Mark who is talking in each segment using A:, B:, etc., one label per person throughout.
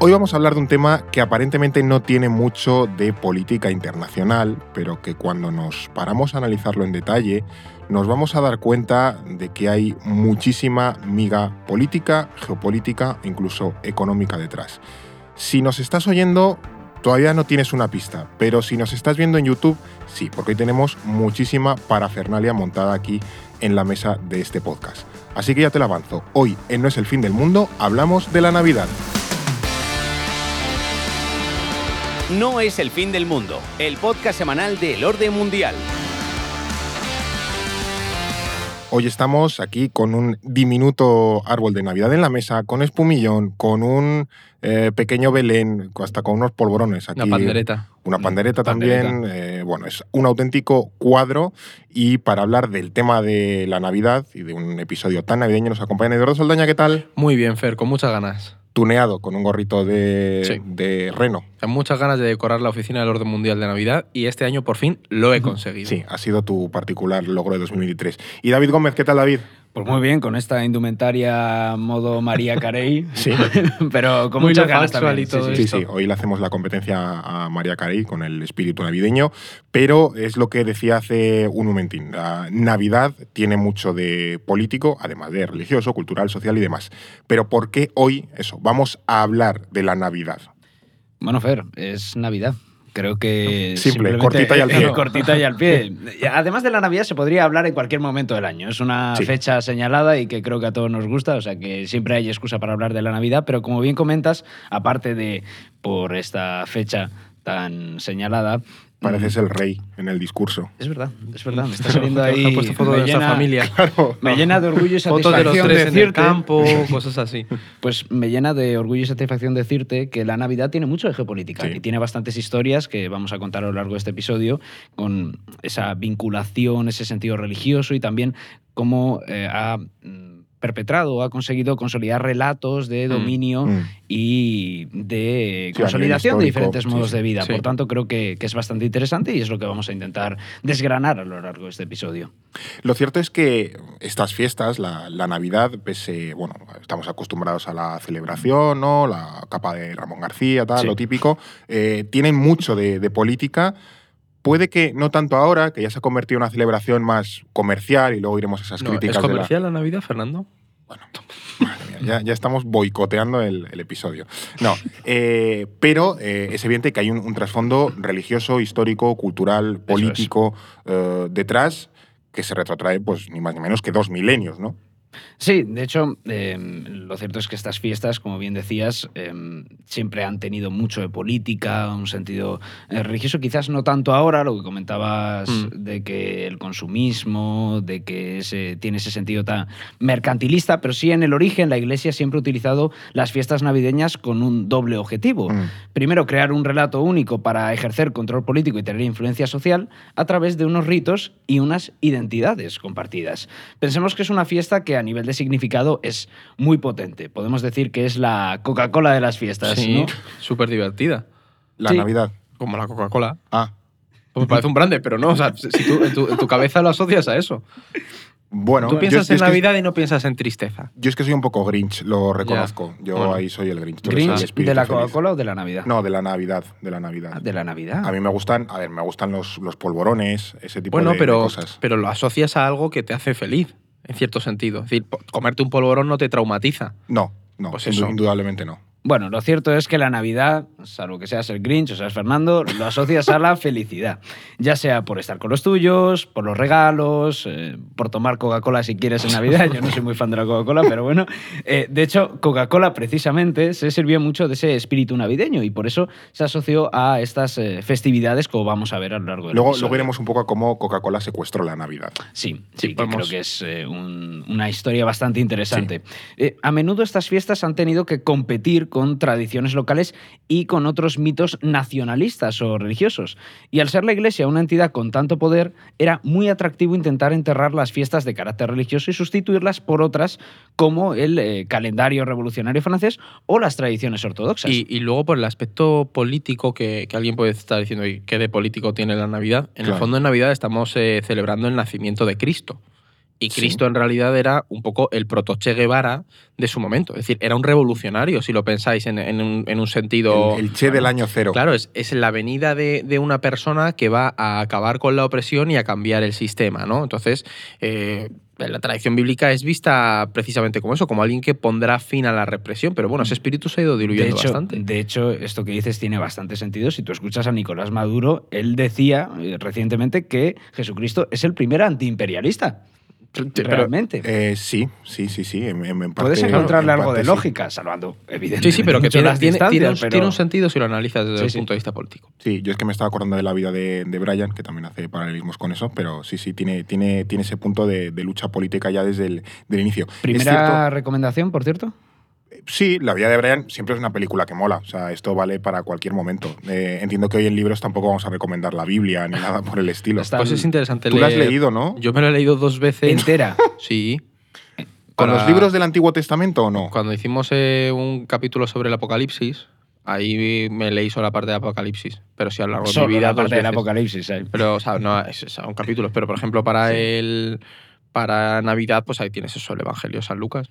A: Hoy vamos a hablar de un tema que aparentemente no tiene mucho de política internacional, pero que cuando nos paramos a analizarlo en detalle, nos vamos a dar cuenta de que hay muchísima miga política, geopolítica e incluso económica detrás. Si nos estás oyendo, todavía no tienes una pista, pero si nos estás viendo en YouTube, sí, porque hoy tenemos muchísima parafernalia montada aquí en la mesa de este podcast. Así que ya te lo avanzo. Hoy, en No es el fin del mundo, hablamos de la Navidad.
B: No es el fin del mundo, el podcast semanal del orden mundial.
A: Hoy estamos aquí con un diminuto árbol de Navidad en la mesa, con espumillón, con un eh, pequeño Belén, hasta con unos polvorones aquí.
C: Una pandereta.
A: Una pandereta
C: Pandereta.
A: también. eh, bueno, es un auténtico cuadro. Y para hablar del tema de la Navidad y de un episodio tan navideño nos acompaña Eduardo Saldaña, ¿qué tal?
C: Muy bien, Fer, con muchas ganas.
A: Tuneado con un gorrito de,
C: Sí.
A: de reno.
C: Con muchas ganas de decorar la oficina del Orden Mundial de Navidad y este año por fin lo he conseguido.
A: Sí, ha sido tu particular logro de 2023. Y David Gómez, ¿qué tal David?
D: Pues muy bien, con esta indumentaria modo María Carey,
A: Sí.
D: pero con
C: Muy
D: muchas ganas también.
C: y todo
D: sí,
A: Sí,
D: sí.
A: sí, hoy le hacemos la competencia a María Carey con el espíritu navideño, pero es lo que decía hace un momentín. La Navidad tiene mucho de político, además de religioso, cultural, social y demás. Pero ¿por qué hoy eso? Vamos a hablar de la Navidad.
D: Bueno, Fer, es Navidad. Creo que.
A: Simple, cortita y al pie.
D: cortita y al pie. Además de la Navidad, se podría hablar en cualquier momento del año. Es una
A: Sí.
D: fecha señalada y que creo que a todos nos gusta, o sea que siempre hay excusa para hablar de la Navidad, pero como bien comentas, aparte de por esta fecha tan señalada.
A: Pareces el rey en el discurso.
D: Es verdad, es verdad. Me está saliendo
C: Ha
D: ahí.
C: puesto fotos
D: me
C: de nuestra
D: llena-
C: familia.
D: Me llena de orgullo y
C: Fotos de los
D: satisfacción
C: tres en el
D: decirte-
C: campo, cosas así.
D: Pues me llena de orgullo y satisfacción decirte que la Navidad tiene mucho de geopolítica
A: Sí.
D: y tiene bastantes historias que vamos a contar a lo largo de este episodio con esa vinculación, ese sentido religioso y también cómo eh, ha mm, perpetrado ha conseguido consolidar relatos de
C: Mm.
D: dominio
A: Mm.
D: y de
A: Sí,
D: consolidación de diferentes modos
A: sí.
D: de vida.
C: Sí.
D: Por tanto, creo que, que es bastante interesante y es lo que vamos a intentar desgranar a lo largo de este episodio.
A: Lo cierto es que estas fiestas, la, la Navidad, pese, bueno, estamos acostumbrados a la celebración, ¿no? La capa de Ramón García, tal,
D: Sí.
A: lo típico, eh, tienen mucho de, de política. Puede que no tanto ahora, que ya se ha convertido en una celebración más comercial y luego iremos a esas
C: No,
A: críticas
C: ¿Es
A: de la-
C: comercial la Navidad, Fernando?
A: Bueno, madre mía, ya, ya estamos boicoteando el, el episodio. No, eh, pero eh, es evidente que hay un, un trasfondo religioso, histórico, cultural, político eh, detrás que se retrotrae, pues, ni más ni menos que dos milenios, ¿no?
D: Sí, de hecho, eh, lo cierto es que estas fiestas, como bien decías, eh, siempre han tenido mucho de política, un sentido eh, religioso, quizás no tanto ahora, lo que comentabas
C: Mm.
D: de que el consumismo, de que ese- tiene ese sentido tan mercantilista, pero sí en el origen la Iglesia siempre ha utilizado las fiestas navideñas con un doble objetivo.
A: Mm.
D: Primero, crear un relato único para ejercer control político y tener influencia social a través de unos ritos y unas identidades compartidas. Pensemos que es una fiesta que a nivel de significado es muy potente. Podemos decir que es la Coca-Cola de las fiestas,
C: Sí,
D: ¿no?
C: súper divertida.
A: La
D: Sí.
A: Navidad.
C: Como la Coca-Cola.
A: Ah,
C: Pues me parece un grande, pero no. O sea, si tú en tu, en tu cabeza lo asocias a eso.
A: bueno.
C: tú piensas
A: yo
C: en
A: que-
C: Navidad y no piensas en tristeza.
A: yo es que soy un poco Grinch, lo reconozco. Yo
C: Bueno.
A: ahí soy el Grinch. tú eres el
D: ¿Grinch
A: espíritu
D: de la. Coca-Cola o de la Navidad?
A: No, de la Navidad, de la Navidad.
D: Ah, De la Navidad.
A: A mí me gustan, a ver, me gustan los, los polvorones, ese tipo
C: Bueno,
A: de, de cosas.
C: pero lo asocias a algo que te hace feliz, en cierto sentido. Es decir, comerte un polvorón no te traumatiza.
A: No, no,
C: Pues eso.
A: indudablemente no.
D: Bueno, lo cierto es que la Navidad, salvo que seas el Grinch o seas Fernando, lo asocias a la felicidad. Ya sea por estar con los tuyos, por los regalos, eh, por tomar Coca-Cola si quieres en Navidad. Yo no soy muy fan de la Coca-Cola, pero bueno. Eh, de hecho, Coca-Cola precisamente se sirvió mucho de ese espíritu navideño y por eso se asoció a estas eh, festividades como vamos a ver a lo largo del
A: Luego,
D: episodio.
A: luego iremos un poco a cómo Coca-Cola secuestró la Navidad.
D: Sí,
C: Sí,
D: sí, que creo que es eh, un- una historia bastante interesante. Eh, a menudo estas fiestas han tenido que competir con tradiciones locales y con otros mitos nacionalistas o religiosos. Y al ser la Iglesia una entidad con tanto poder, era muy atractivo intentar enterrar las fiestas de carácter religioso y sustituirlas por otras como el eh, calendario revolucionario francés o las tradiciones ortodoxas.
C: Y, y luego por el aspecto político que, que alguien puede estar diciendo, ¿y qué de político tiene la Navidad? En
A: Claro.
C: el fondo en Navidad estamos eh, celebrando el nacimiento de Cristo. Y
A: Sí.
C: Cristo en realidad era un poco el proto Che Guevara de su momento. Es decir, era un revolucionario, si lo pensáis en, en un, en un sentido.
A: El, el Che del año cero.
C: Claro, es, es la venida de, de una persona que va a acabar con la opresión y a cambiar el sistema, ¿no? Entonces, eh, la tradición bíblica es vista precisamente como eso, como alguien que pondrá fin a la represión. Pero bueno, ese espíritu se ha ido
D: De
C: diluyendo
D: hecho,
C: bastante.
D: de hecho, esto que dices tiene bastante sentido. Si tú escuchas a Nicolás Maduro, él decía eh, recientemente que Jesucristo es el primer antiimperialista.
C: Pero-
D: realmente.
A: Eh, sí, sí, sí, sí. en- en- en
D: Puedes encontrarle
A: en
D: algo
A: parte
D: de
A: sí.
D: lógica, salvando, evidentemente.
C: Sí, sí, pero que tiene,
D: las
C: tiene- tiene un,
D: pero-
C: tiene un sentido si lo analizas desde
D: Sí,
C: el
D: sí.
C: punto de vista político.
A: Sí, yo es que me estaba acordando de la vida de, de Brian, que también hace paralelismos con eso, pero sí, sí, tiene, tiene, tiene ese punto de, de lucha política ya desde el del inicio.
D: Primera
A: cierto-
D: recomendación, por cierto.
A: Sí, la vida de Brian siempre es una película que mola, o sea, esto vale para cualquier momento. Eh, entiendo que hoy en libros tampoco vamos a recomendar la Biblia ni nada por el estilo.
D: Está-
C: Pues es interesante
A: Tú la has leído, ¿no?
C: Yo me lo he leído dos veces.
D: Entera.
C: Sí.
A: ¿Con
C: Para-
A: los libros del Antiguo Testamento o no?
C: Cuando hicimos eh, un capítulo sobre el Apocalipsis, ahí me leí solo la parte de Apocalipsis. Pero sí a lo largo de mi vida
D: la
C: dos
D: parte del
C: veces.
D: apocalipsis. eh.
C: Pero, o sea, no, es, es- son capítulos. Pero, por ejemplo, para el para Navidad, pues ahí tienes eso, el Evangelio de San Lucas.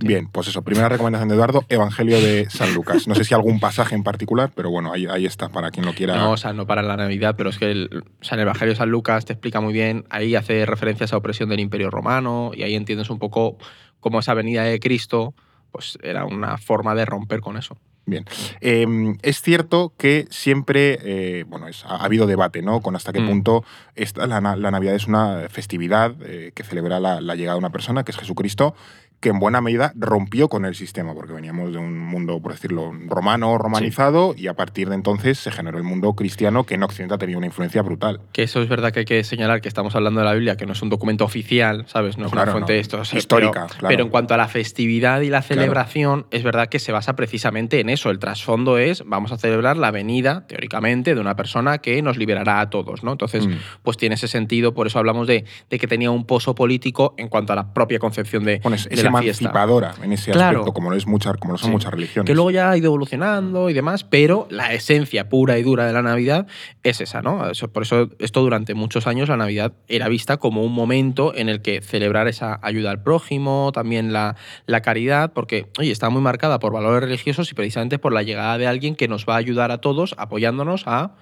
A: Bien, pues eso, primera recomendación de Eduardo, Evangelio de San Lucas. No sé si algún pasaje en particular, pero bueno, ahí, ahí está, para quien lo quiera.
C: No, o sea, no para la Navidad, pero es que el, o sea, en el Evangelio de San Lucas te explica muy bien, ahí hace referencia a esa opresión del Imperio Romano y ahí entiendes un poco cómo esa venida de Cristo pues era una forma de romper con eso.
A: Bien. Eh, es cierto que siempre, eh, bueno, es- ha, ha habido debate, ¿no? Con hasta qué
C: Mm.
A: punto esta, la, na- la Navidad es una festividad eh, que celebra la, la llegada de una persona, que es Jesucristo, que en buena medida rompió con el sistema, porque veníamos de un mundo, por decirlo, romano, romanizado, y a partir de entonces se generó el mundo cristiano, que en Occidente ha tenido una influencia brutal.
C: Que eso es verdad que hay que señalar que estamos hablando de la Biblia, que no es un documento oficial, ¿sabes? No es
A: Claro,
C: una fuente
A: no.
C: de esto. o sea,
A: Histórica,
C: pero,
A: claro.
C: pero en cuanto a la festividad y la celebración, es verdad que se basa precisamente en eso. El trasfondo es, vamos a celebrar la venida, teóricamente, de una persona que nos liberará a todos, ¿no? Entonces,
A: Mm.
C: pues tiene ese sentido, por eso hablamos de, de que tenía un pozo político en cuanto a la propia concepción de,
A: Bueno, es,
C: de fiesta.
A: emancipadora en ese
C: Claro.
A: aspecto, como lo, es mucha- como lo son
C: Sí.
A: muchas religiones.
C: Que luego ya ha ido evolucionando y demás, pero la esencia pura y dura de la Navidad es esa, ¿no? Por eso esto durante muchos años la Navidad era vista como un momento en el que celebrar esa ayuda al prójimo, también la, la caridad, porque, oye, está muy marcada por valores religiosos y precisamente por la llegada de alguien que nos va a ayudar a todos apoyándonos a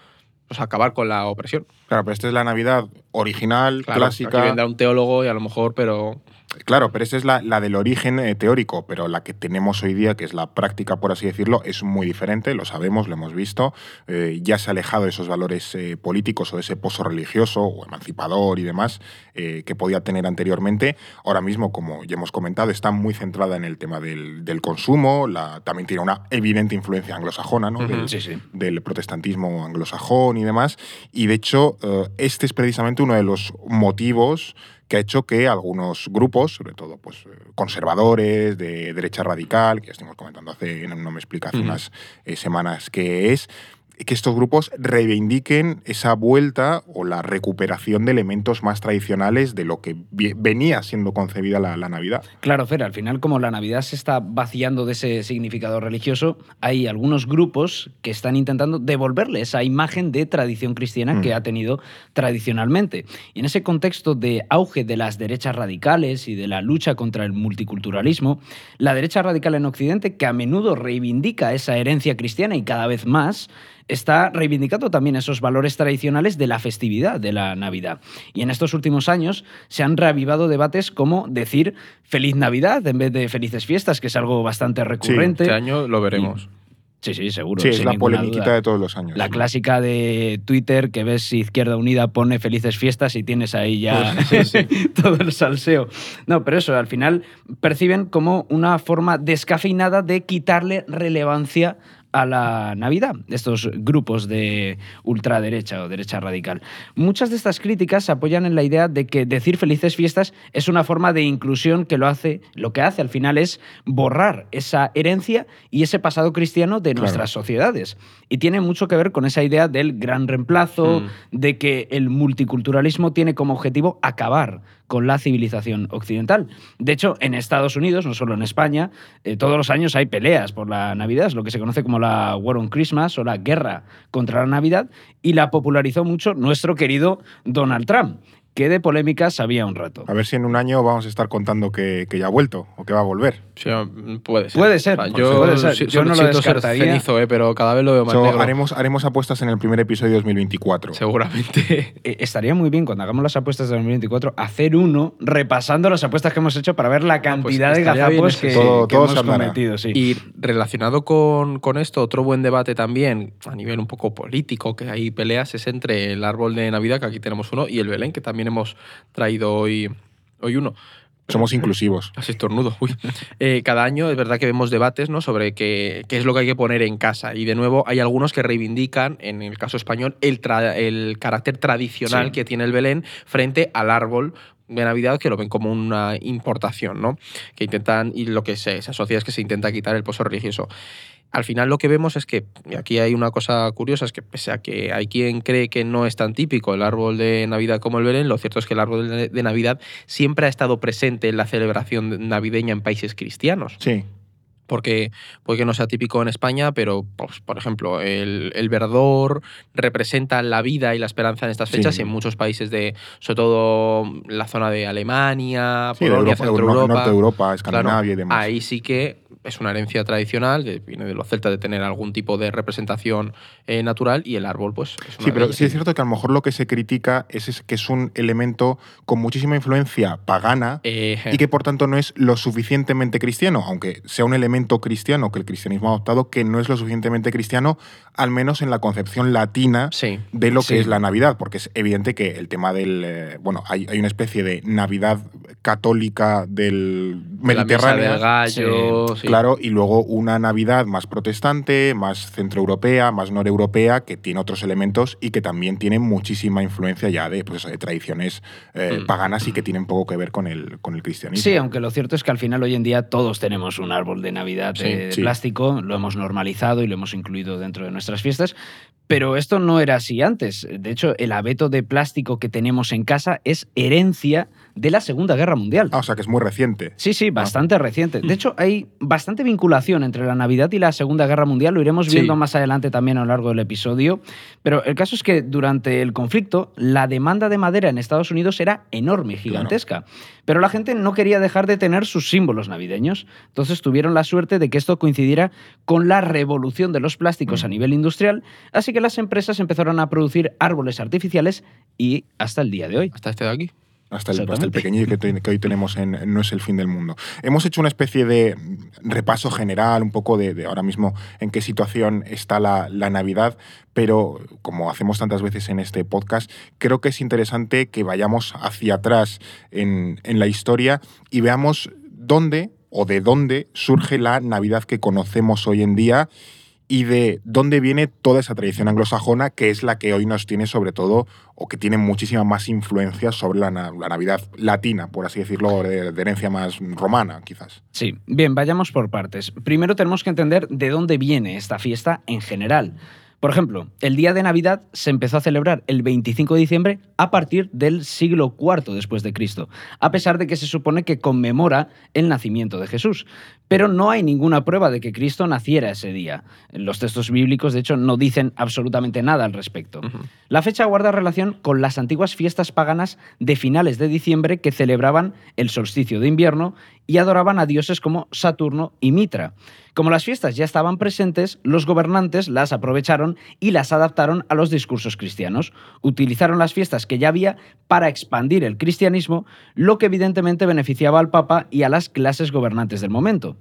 C: pues, acabar con la opresión.
A: Claro, pero esta es la Navidad original,
C: Claro,
A: clásica.
C: Aquí vendrá un teólogo y a lo mejor, pero
A: Claro, pero esa es la, la del origen eh, teórico, pero la que tenemos hoy día, que es la práctica, por así decirlo, es muy diferente, lo sabemos, lo hemos visto, eh, ya se ha alejado de esos valores eh, políticos o de ese pozo religioso o emancipador y demás que podía tener anteriormente. Ahora mismo, como ya hemos comentado, está muy centrada en el tema del, del consumo, la, también tiene una evidente influencia anglosajona, ¿no? Del-
D: Sí, sí.
A: del protestantismo anglosajón y demás. Y de hecho, este es precisamente uno de los motivos que ha hecho que algunos grupos, sobre todo pues, eh, conservadores, de derecha radical, que ya estuvimos comentando hace, no me explica, hace
C: Ujú.
A: unas eh, semanas que es, que estos grupos reivindiquen esa vuelta o la recuperación de elementos más tradicionales de lo que venía siendo concebida la, la Navidad.
D: Claro, Fer, al final como la Navidad se está vaciando de ese significado religioso, hay algunos grupos que están intentando devolverle esa imagen de tradición cristiana
A: Mm.
D: que ha tenido tradicionalmente. Y en ese contexto de auge de las derechas radicales y de la lucha contra el multiculturalismo, la derecha radical en Occidente, que a menudo reivindica esa herencia cristiana y cada vez más, está reivindicando también esos valores tradicionales de la festividad de la Navidad. Y en estos últimos años se han reavivado debates como decir feliz Navidad en vez de felices fiestas, que es algo bastante recurrente.
C: este año lo veremos.
D: Sí, sí, seguro.
A: Sí, es la polemiquita
D: duda.
A: de todos los años.
D: La
A: sí.
D: clásica de Twitter que ves si Izquierda Unida pone felices fiestas y tienes ahí ya todo el salseo. No, pero eso, al final perciben como una forma descafeinada de quitarle relevancia a la Navidad, estos grupos de ultraderecha o derecha radical. Muchas de estas críticas se apoyan en la idea de que decir felices fiestas es una forma de inclusión que lo hace, lo que hace al final es borrar esa herencia y ese pasado cristiano de
A: Claro.
D: nuestras sociedades. Y tiene mucho que ver con esa idea del gran reemplazo,
C: Mm.
D: de que el multiculturalismo tiene como objetivo acabar con la civilización occidental. De hecho, en Estados Unidos, no solo en España, eh, todos los años hay peleas por la Navidad, es lo que se conoce como la War on Christmas o la guerra contra la Navidad, y la popularizó mucho nuestro querido Donald Trump que de polémicas había un rato.
A: A ver si en un año vamos a estar contando que, que ya ha vuelto o que va a volver.
C: Sí, puede ser.
D: Puede ser,
C: O sea,
D: puede
C: yo,
D: ser.
C: si-
D: Yo no lo
C: siento ser
D: descartaría.
C: cenizo, eh, pero cada vez lo veo más
A: So,
C: negro.
A: haremos, haremos apuestas en el primer episodio de 2024.
C: Seguramente.
D: Eh, Estaría muy bien cuando hagamos las apuestas de 2024 hacer uno repasando las apuestas que hemos hecho para ver la cantidad de
C: Ah, pues estaría bien
D: gazapos que,
A: Todo-
D: que
A: todo
D: hemos cometido. Sí.
C: Y relacionado con, con esto, otro buen debate también, a nivel un poco político, que hay peleas, es entre el árbol de Navidad, que aquí tenemos uno, y el Belén, que también hemos traído hoy, hoy uno.
A: Somos inclusivos.
C: Casi estornudo. Uy. Eh, cada año es verdad que vemos debates ¿no? sobre qué, qué es lo que hay que poner en casa. Y de nuevo hay algunos que reivindican, en el caso español, el, tra- el carácter tradicional
D: Sí.
C: que tiene el Belén frente al árbol de Navidad que lo ven como una importación, ¿no? Que intentan, y lo que se, se asocia es que se intenta quitar el pozo religioso. Al final lo que vemos es que, y aquí hay una cosa curiosa, es que pese a que hay quien cree que no es tan típico el árbol de Navidad como el Belén, lo cierto es que el árbol de Navidad siempre ha estado presente en la celebración navideña en países cristianos.
A: Sí.
C: Porque puede que no sea típico en España, pero, pues, por ejemplo, el, el verdor representa la vida y la esperanza en estas
A: Sí.
C: fechas y en muchos países de, sobre todo la zona de Alemania,
A: Sí,
C: Polonia,
A: Europa,
C: Centro
A: Euro-
C: Europa.
A: Norte de Europa,
C: Claro,
A: Escandinavia y demás.
C: Ahí sí que es una herencia tradicional, que viene de los celtas de tener algún tipo de representación eh, natural y el árbol, pues. Es una
A: Sí, pero
C: de-
A: sí es cierto que a lo mejor lo que se critica es, es que es un elemento con muchísima influencia pagana
C: Eh,
A: y que por tanto no es lo suficientemente cristiano, aunque sea un elemento cristiano que el cristianismo ha adoptado, que no es lo suficientemente cristiano, al menos en la concepción latina
C: sí.
A: de lo
D: Sí.
A: que es la Navidad, porque es evidente que el tema del... eh, bueno, hay, hay una especie de Navidad católica del
C: De
A: Mediterráneo.
C: del gallo, sí.
A: Claro, y luego una Navidad más protestante, más centroeuropea, más noreuropea, que tiene otros elementos y que también tiene muchísima influencia ya de, pues de tradiciones eh,
C: Mm.
A: paganas y que tienen poco que ver con el, con el cristianismo.
D: Sí, aunque lo cierto es que al final hoy en día todos tenemos un árbol de Navidad
C: Sí,
D: de, de
A: sí.
D: plástico, lo hemos normalizado y lo hemos incluido dentro de nuestras fiestas, pero esto no era así antes. De hecho, el abeto de plástico que tenemos en casa es herencia de la Segunda Guerra Mundial.
A: Ah, o sea, que es muy reciente.
D: Sí, sí, bastante reciente. De hecho, hay bastante vinculación entre la Navidad y la Segunda Guerra Mundial. Lo iremos
C: Sí.
D: viendo más adelante también a lo largo del episodio. Pero el caso es que durante el conflicto, la demanda de madera en Estados Unidos era enorme, gigantesca. Pero la gente no quería dejar de tener sus símbolos navideños. Entonces tuvieron la suerte de que esto coincidiera con la revolución de los plásticos
A: Mm.
D: a nivel industrial. Así que las empresas empezaron a producir árboles artificiales y hasta el día de hoy.
C: Hasta este de aquí.
A: Hasta el, hasta el pequeñillo que, te- que hoy tenemos en, en No es el fin del mundo. Hemos hecho una especie de repaso general, un poco de, de ahora mismo en qué situación está la, la Navidad, pero como hacemos tantas veces en este podcast, creo que es interesante que vayamos hacia atrás en, en la historia y veamos dónde o de dónde surge la Navidad que conocemos hoy en día y de dónde viene toda esa tradición anglosajona que es la que hoy nos tiene sobre todo o que tiene muchísima más influencia sobre la, la Navidad latina, por así decirlo, de, de herencia más romana, quizás.
D: Sí, bien, vayamos por partes. Primero tenemos que entender de dónde viene esta fiesta en general. Por ejemplo, el día de Navidad se empezó a celebrar el 25 de diciembre a partir del siglo IV después de Cristo, a pesar de que se supone que conmemora el nacimiento de Jesús. Pero no hay ninguna prueba de que Cristo naciera ese día. Los textos bíblicos, de hecho, no dicen absolutamente nada al respecto. La fecha guarda relación con las antiguas fiestas paganas de finales de diciembre que celebraban el solsticio de invierno y adoraban a dioses como Saturno y Mitra. Como las fiestas ya estaban presentes, los gobernantes las aprovecharon y las adaptaron a los discursos cristianos. Utilizaron las fiestas que ya había para expandir el cristianismo, lo que evidentemente beneficiaba al Papa y a las clases gobernantes del momento.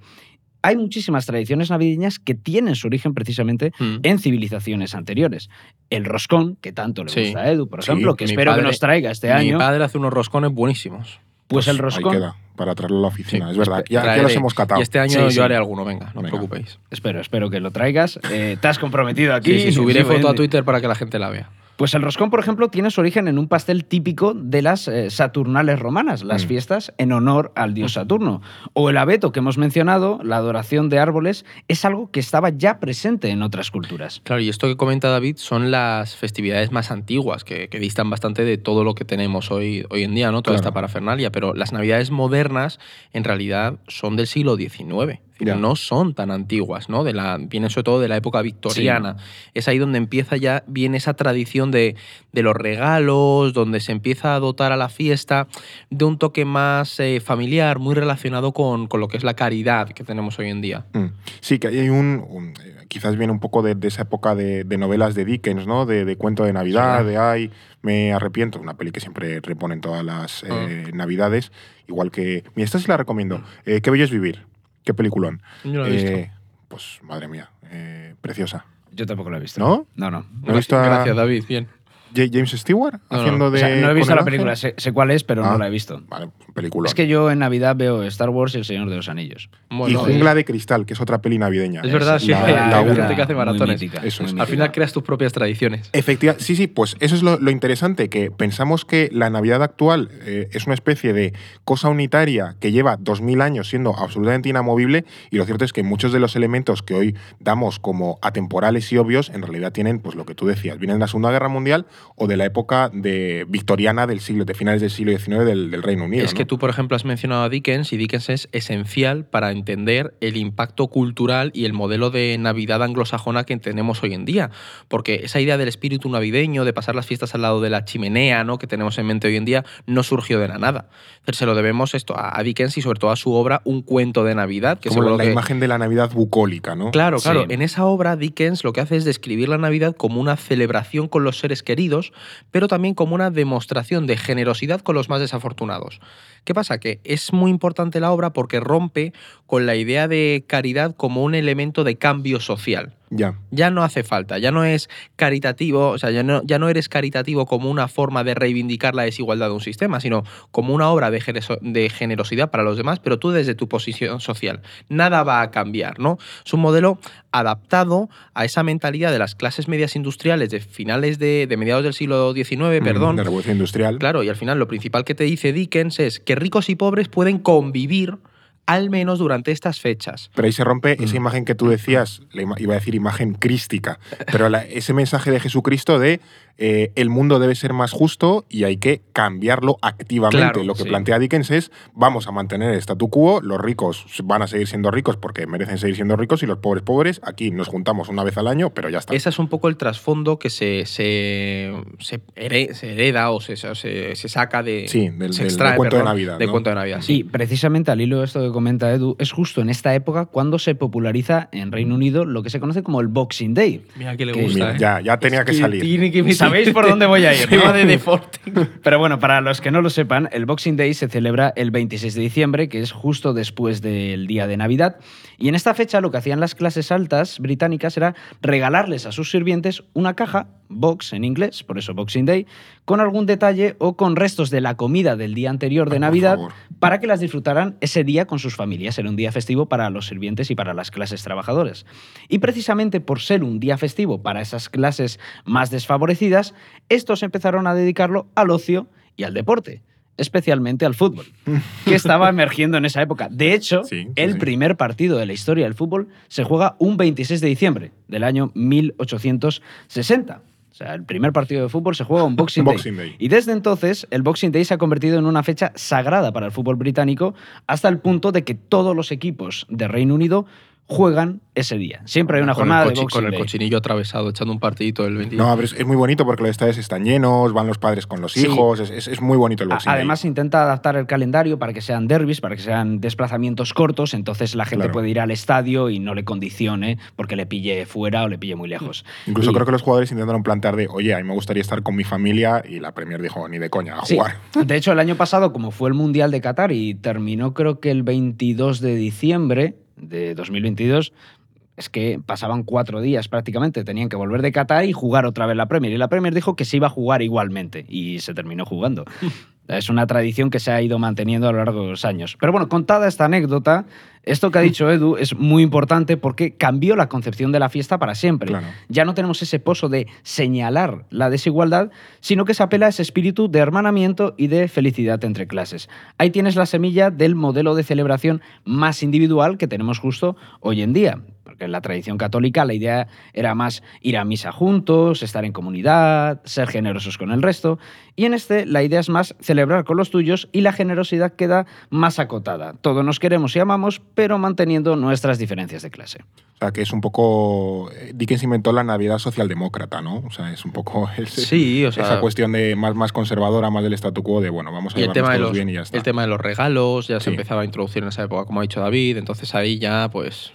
D: Hay muchísimas tradiciones navideñas que tienen su origen precisamente
C: Mm.
D: en civilizaciones anteriores. El roscón, que tanto le
C: Sí.
D: gusta a Edu, por
A: Sí,
D: ejemplo, que
C: mi
D: espero que nos traiga este
C: Mi
D: año,
C: padre hace unos roscones buenísimos.
D: pues, el
A: ahí
D: roscón,
A: queda, para traerlo a la oficina,
C: Sí,
A: es verdad. Ya, ya los hemos catado.
C: Y este año
D: Sí,
C: yo
D: sí.
C: haré alguno, venga, no os preocupéis.
D: espero, espero que lo traigas. Eh, te has comprometido aquí.
C: Sí, sí, subiré
D: Sí,
C: foto a. Twitter para que la gente la vea.
D: Pues el roscón, por ejemplo, tiene su origen en un pastel típico de las eh, Saturnales romanas, las
A: Mm.
D: fiestas en honor al dios Saturno. O el abeto que hemos mencionado, la adoración de árboles, es algo que estaba ya presente en otras culturas.
C: Claro, y esto que comenta David son las festividades más antiguas, que, que distan bastante de todo lo que tenemos hoy, hoy en día, ¿no? Toda
A: Claro.
C: esta parafernalia. Pero las navidades modernas, en realidad, son del siglo XIX. No son tan antiguas, ¿no? De la, vienen sobre todo de la época victoriana. Es ahí donde empieza ya, viene esa tradición de, de los regalos, donde se empieza a dotar a la fiesta de un toque más eh, familiar, muy relacionado con, con lo que es la caridad que tenemos hoy en día.
A: Mm. Sí, que hay un, un- quizás viene un poco de, de esa época de, de novelas de Dickens, ¿no? De, de cuento de Navidad, de ay, me arrepiento, una peli que siempre reponen todas las eh, Navidades, igual que, mira, esta sí la recomiendo, Eh, Qué bello es vivir, qué peliculón.
C: Yo no he visto.
A: Eh, Pues madre mía, eh, preciosa.
D: Yo tampoco lo he visto.
A: ¿No?
D: No, no.
A: ¿No has visto a-
C: Gracias, David. Bien.
A: Ja- James Stewart
C: No, no.
A: haciendo
D: O
A: de
D: sea, no he visto la
A: el
D: película, sé, sé cuál es, pero
A: Ah.
D: no la he visto.
A: Vale, película.
D: Es que yo en Navidad veo Star Wars y El Señor de los Anillos.
A: y
C: Bueno,
A: Jungla de Cristal, que es otra peli navideña.
C: Es verdad, sí,
A: La-
C: gente que hace maratones.
D: mítica,
A: Eso es.
C: Al final creas tus propias tradiciones.
A: Efectivamente, sí, sí, pues eso es lo, lo interesante, que pensamos que la Navidad actual eh, es una especie de cosa unitaria que lleva 2000 años siendo absolutamente inamovible y lo cierto es que muchos de los elementos que hoy damos como atemporales y obvios en realidad tienen, pues lo que tú decías, vienen de la Segunda Guerra Mundial o de la época de victoriana del siglo, de finales del siglo XIX del, del Reino Unido.
C: Es que tú, por ejemplo, has mencionado a Dickens y Dickens es esencial para entender el impacto cultural y el modelo de Navidad anglosajona que tenemos hoy en día. Porque esa idea del espíritu navideño, de pasar las fiestas al lado de la chimenea, ¿no? que tenemos en mente hoy en día, no surgió de la nada. Se lo debemos esto a Dickens y sobre todo a su obra Un cuento de Navidad, que
A: como la,
C: seguro
A: la
C: que-
A: imagen de la Navidad bucólica, ¿no?
C: Claro, claro.
D: Sí.
C: En esa obra, Dickens lo que hace es describir la Navidad como una celebración con los seres queridos, pero también como una demostración de generosidad con los más desafortunados. ¿Qué pasa? Que es muy importante la obra porque rompe con la idea de caridad como un elemento de cambio social.
A: Ya.
C: Ya no hace falta, ya no es caritativo, o sea, ya no, ya no eres caritativo como una forma de reivindicar la desigualdad de un sistema, sino como una obra de, generosidad para los demás, pero tú desde tu posición social. Nada va a cambiar, ¿no? Es un modelo adaptado a esa mentalidad de las clases medias industriales de finales de, de mediados del siglo XIX,
A: Mm,
C: perdón,
A: De revolución industrial.
C: Claro, y al final lo principal que te dice Dickens es que ricos y pobres pueden convivir al menos durante estas fechas.
A: Pero ahí se rompe esa
C: Mm.
A: imagen que tú decías, iba a decir imagen crística, pero la- ese mensaje de Jesucristo de eh, el mundo debe ser más justo y hay que cambiarlo activamente.
C: Claro,
A: Lo que
C: sí.
A: plantea Dickens es, vamos a mantener el statu quo, los ricos van a seguir siendo ricos porque merecen seguir siendo ricos y los pobres pobres, aquí nos juntamos una vez al año, pero ya está.
C: Ese es un poco el trasfondo que se, se, se here- se hereda o se, se- se saca de.
A: Sí, del-
C: se
A: del-
C: extrae,
A: del cuento de
C: perdón,
A: Navidad,
C: Del
A: ¿no?
C: cuento de Navidad, sí.
D: Y precisamente al hilo de esto que comenta Edu, es justo en esta época cuando se populariza en Reino Unido lo que se conoce como el Boxing Day.
C: Mira que le
D: Que-
C: gusta.
A: Mira,
C: ¿eh?
A: ya, ya tenía que, salir.
C: Tiene que
D: ¿Sabéis por dónde voy a ir? No?
C: de deporte.
D: Pero bueno, para los que no lo sepan, el Boxing Day se celebra el 26 de diciembre, que es justo después del día de Navidad. Y en esta fecha lo que hacían las clases altas británicas era regalarles a sus sirvientes una caja, box en inglés, por eso Boxing Day, con algún detalle o con restos de la comida del día anterior de
A: Ay,
D: Navidad para que las disfrutaran ese día con sus familias. Era un día festivo para los sirvientes y para las clases trabajadoras. Y precisamente por ser un día festivo para esas clases más desfavorecidas, estos empezaron a dedicarlo al ocio y al deporte, especialmente al fútbol, que estaba emergiendo en esa época. De hecho,
A: Sí, sí,
D: el
A: sí.
D: primer partido de la historia del fútbol se juega un 26 de diciembre del año 1860. O sea, el primer partido de fútbol se juega un Boxing,
A: Boxing Day.
D: Y desde entonces, el Boxing Day se ha convertido en una fecha sagrada para el fútbol británico, hasta el punto de que todos los equipos de Reino Unido juegan ese día. Siempre hay una
C: Con
D: jornada
C: el,
D: de Boxing
C: con el
D: Day.
C: cochinillo atravesado, echando un partidito del 20.
A: No, pero es, es muy bonito porque los estadios están llenos, van los padres con los
D: Sí.
A: hijos, es, es- es muy bonito el boxing.
D: Además, intenta adaptar el calendario para que sean derbis, para que sean desplazamientos cortos, entonces la gente
A: Claro.
D: puede ir al estadio y no le condicione porque le pille fuera o le pille muy lejos.
A: Incluso
D: Y-
A: creo que los jugadores intentaron plantear de, oye, a mí me gustaría estar con mi familia y la Premier dijo, ni de coña, a
D: Sí.
A: jugar.
D: De hecho, el año pasado, como fue el Mundial de Qatar y terminó creo que el 22 de diciembre de 2022, es que pasaban cuatro días prácticamente, tenían que volver de Qatar y jugar otra vez la Premier. Y la Premier dijo que se iba a jugar igualmente y se terminó jugando. Es una tradición que se ha ido manteniendo a lo largo de los años. Pero bueno, contada esta anécdota, esto que ha dicho Edu es muy importante porque cambió la concepción de la fiesta para siempre.
A: Claro.
D: Ya no tenemos ese pozo de señalar la desigualdad, sino que se apela a ese espíritu de hermanamiento y de felicidad entre clases. Ahí tienes la semilla del modelo de celebración más individual que tenemos justo hoy en día. Porque en la tradición católica la idea era más ir a misa juntos, estar en comunidad, ser generosos con el resto, y en este la idea es más celebrar con los tuyos y la generosidad queda más acotada. Todos nos queremos y amamos, pero manteniendo nuestras diferencias de clase.
A: O sea, que es un poco. eh, Dickens inventó la Navidad socialdemócrata, ¿no? O sea, es un poco ese-
C: Sí, o sea-
A: esa cuestión de más, más conservadora, más del statu quo, de bueno, vamos a
C: Y el tema, de
A: llevarnos
C: los,
A: todos bien y ya está.
C: el tema de los regalos ya
A: Sí.
C: se empezaba a introducir en esa época, como ha dicho David. Entonces ahí ya, pues.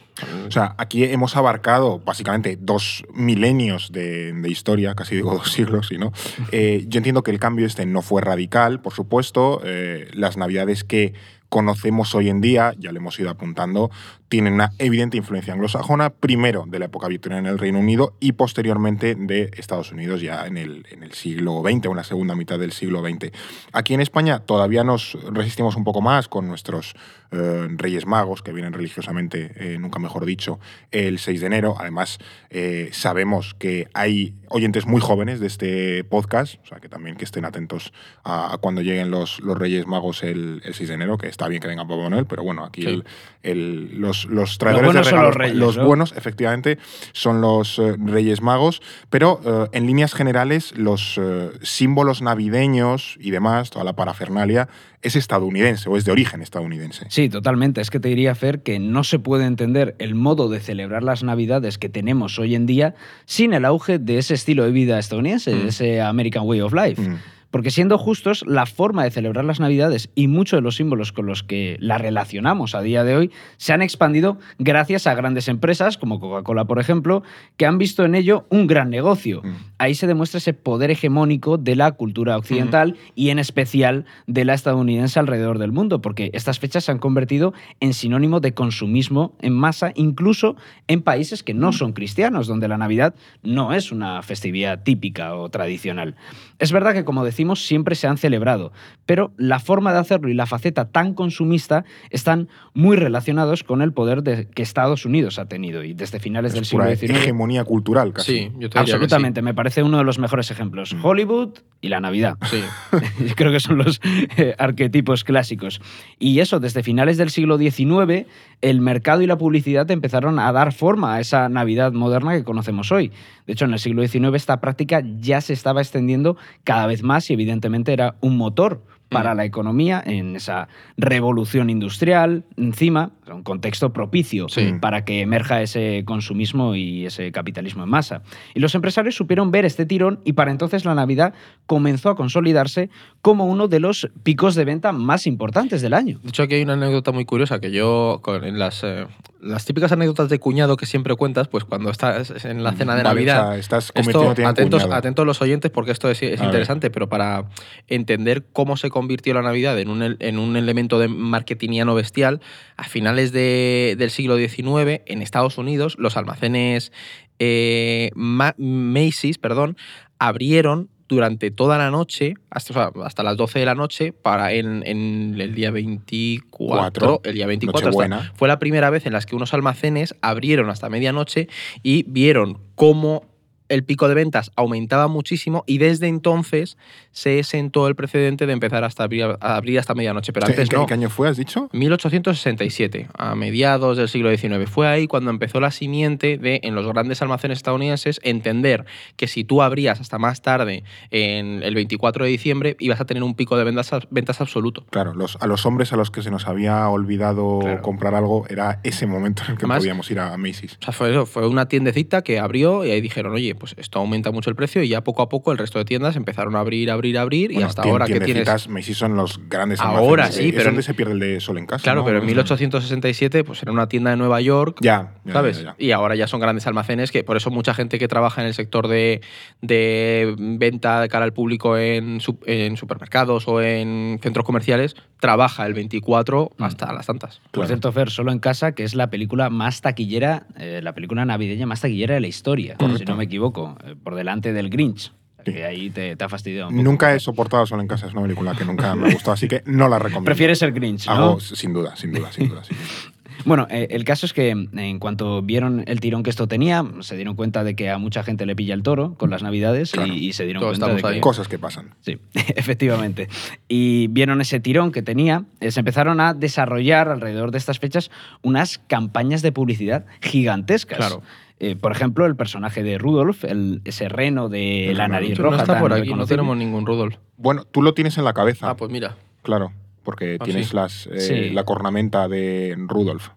A: O sea, aquí hemos abarcado básicamente dos milenios de, de historia, casi digo dos siglos, ¿sí, ¿no? Eh, yo entiendo que el cambio este no fue radical, por supuesto. Eh, las navidades que conocemos hoy en día, ya lo hemos ido apuntando, tienen una evidente influencia anglosajona, primero de la época victoriana en el Reino Unido y posteriormente de Estados Unidos ya en el, en el siglo XX o en la segunda mitad del siglo XX. Aquí en España todavía nos resistimos un poco más con nuestros eh, Reyes Magos, que vienen religiosamente, eh, nunca mejor dicho, el 6 de enero. Además, eh, sabemos que hay oyentes muy jóvenes de este podcast, o sea, que también que estén atentos a, cuando lleguen los, los Reyes Magos el, el 6 de enero, que está bien que venga Papá Noel, pero bueno, aquí
C: Sí.
A: el- el- los, los traidores
D: buenos
A: de regalos,
D: los reyes,
A: los
D: ¿no?
A: buenos, efectivamente, son los eh, Reyes Magos, pero eh, en líneas generales los eh, símbolos navideños y demás, toda la parafernalia, es estadounidense o es de origen estadounidense.
D: Sí, totalmente. Es que te diría, Fer, que no se puede entender el modo de celebrar las Navidades que tenemos hoy en día sin el auge de ese estilo de vida estadounidense,
A: Mm.
D: de ese American Way of Life.
A: Mm.
D: Porque siendo justos, la forma de celebrar las Navidades y muchos de los símbolos con los que la relacionamos a día de hoy se han expandido gracias a grandes empresas, como Coca-Cola, por ejemplo, que han visto en ello un gran negocio.
A: Mm.
D: Ahí se demuestra ese poder hegemónico de la cultura occidental y en especial de la estadounidense alrededor del mundo, porque estas fechas se han convertido en sinónimo de consumismo en masa, incluso en países que no son cristianos, donde la Navidad no es una festividad típica o tradicional. Es verdad que, como decimos, siempre se han celebrado, pero la forma de hacerlo y la faceta tan consumista están muy relacionados con el poder de- que Estados Unidos ha tenido y desde finales del siglo XIX.
A: hegemonía cultural, casi.
C: Sí, yo te diría que
D: Absolutamente, me parece uno de los mejores ejemplos.
A: Mm.
D: Hollywood y la Navidad.
C: Sí.
D: Creo que son los eh, arquetipos clásicos. Y eso, desde finales del siglo XIX, el mercado y la publicidad empezaron a dar forma a esa Navidad moderna que conocemos hoy. De hecho, en el siglo XIX esta práctica ya se estaba extendiendo cada vez más y evidentemente era un motor para
C: Mm.
D: la economía en esa revolución industrial, encima, un contexto propicio
C: Sí.
D: para que emerja ese consumismo y ese capitalismo en masa. Y los empresarios supieron ver este tirón y para entonces la Navidad comenzó a consolidarse como uno de los picos de venta más importantes del año.
C: De hecho, aquí hay una anécdota muy curiosa que yo, con- en las, eh, las típicas anécdotas de cuñado que siempre cuentas, pues cuando estás en la cena de
A: Vale,
C: Navidad.
A: o sea, estás
C: Esto,
A: en
C: atentos,
A: cuñado.
C: atentos los oyentes porque esto es, es
A: A ver.
C: interesante, pero para entender cómo se convirtió la Navidad en un, el- en un elemento de marketingiano bestial, a finales de- del siglo XIX, en Estados Unidos, los almacenes eh, Ma- Macy's perdón, abrieron durante toda la noche, hasta, o sea, hasta las 12 de la noche, para en, en el día 24,
A: Cuatro,
C: el día 24 hasta-
A: Nochebuena.
C: fue la primera vez en las que unos almacenes abrieron hasta medianoche y vieron cómo el pico de ventas aumentaba muchísimo y desde entonces se sentó el precedente de empezar hasta abrir, a abrir hasta medianoche. Pero
A: ¿En
C: antes
A: qué,
C: no.
A: en qué año fue, has dicho?
C: 1867, a mediados del siglo XIX. Fue ahí cuando empezó la simiente de, en los grandes almacenes estadounidenses, entender que si tú abrías hasta más tarde, en el 24 de diciembre, ibas a tener un pico de ventas, ventas absoluto.
A: Claro, los, a los hombres a los que se nos había olvidado
D: Claro.
A: comprar algo, era ese momento en el que
C: Además-
A: podíamos ir a Macy's.
C: O sea, fue, eso, fue una tiendecita que abrió y ahí dijeron, oye, pues esto aumenta mucho el precio y ya poco a poco el resto de tiendas empezaron a abrir, abrir, abrir y
A: Bueno,
C: hasta ahora que tienes...
A: Macy's son los grandes
C: Ahora
A: almacenes.
C: sí,
A: Es
C: pero
A: donde
C: en-
A: se pierde el de Sol en Casa.
C: Claro,
A: ¿no?
C: pero en
A: Es-
C: 1867 pues era una tienda de Nueva York
A: Ya, ya,
C: ¿Sabes?
A: ya, ya.
C: Y ahora ya son grandes almacenes que por eso mucha gente que trabaja en el sector de, de venta de cara al público en, su- en supermercados o en centros comerciales trabaja el 24 hasta las tantas.
D: Por
A: Claro.
D: cierto, Fer, solo en casa, que es la película más taquillera, eh, la película navideña más taquillera de la historia, si no me equivoco, eh, por delante del Grinch. Que ahí te, te ha fastidiado un poco.
A: Nunca he soportado Sol en Casa, es una película que nunca me gustó, así que no la recomiendo.
D: Prefieres el Grinch, ¿no?
A: Hago- sin duda, sin duda, sin duda. sin duda.
D: Bueno, eh, el caso es que en cuanto vieron el tirón que esto tenía, se dieron cuenta de que a mucha gente le pilla el toro con las navidades y-
A: Claro.
D: y, se dieron
C: Todos
D: cuenta de que...
C: ahí.
A: Cosas que pasan.
D: Sí, efectivamente. Y vieron ese tirón que tenía, eh, se empezaron a desarrollar alrededor de estas fechas unas campañas de publicidad gigantescas.
C: Claro.
D: Eh, por ejemplo, el personaje de Rudolf, el, ese reno de
A: El
D: la nariz
C: No
D: roja.
C: está
D: tan
C: por aquí, no tenemos ningún Rudolf.
A: Bueno, tú lo tienes en la cabeza.
C: Ah, pues mira.
A: Claro, porque
C: Ah,
A: tienes
C: sí.
A: las, eh,
D: Sí.
A: la cornamenta de Rudolf.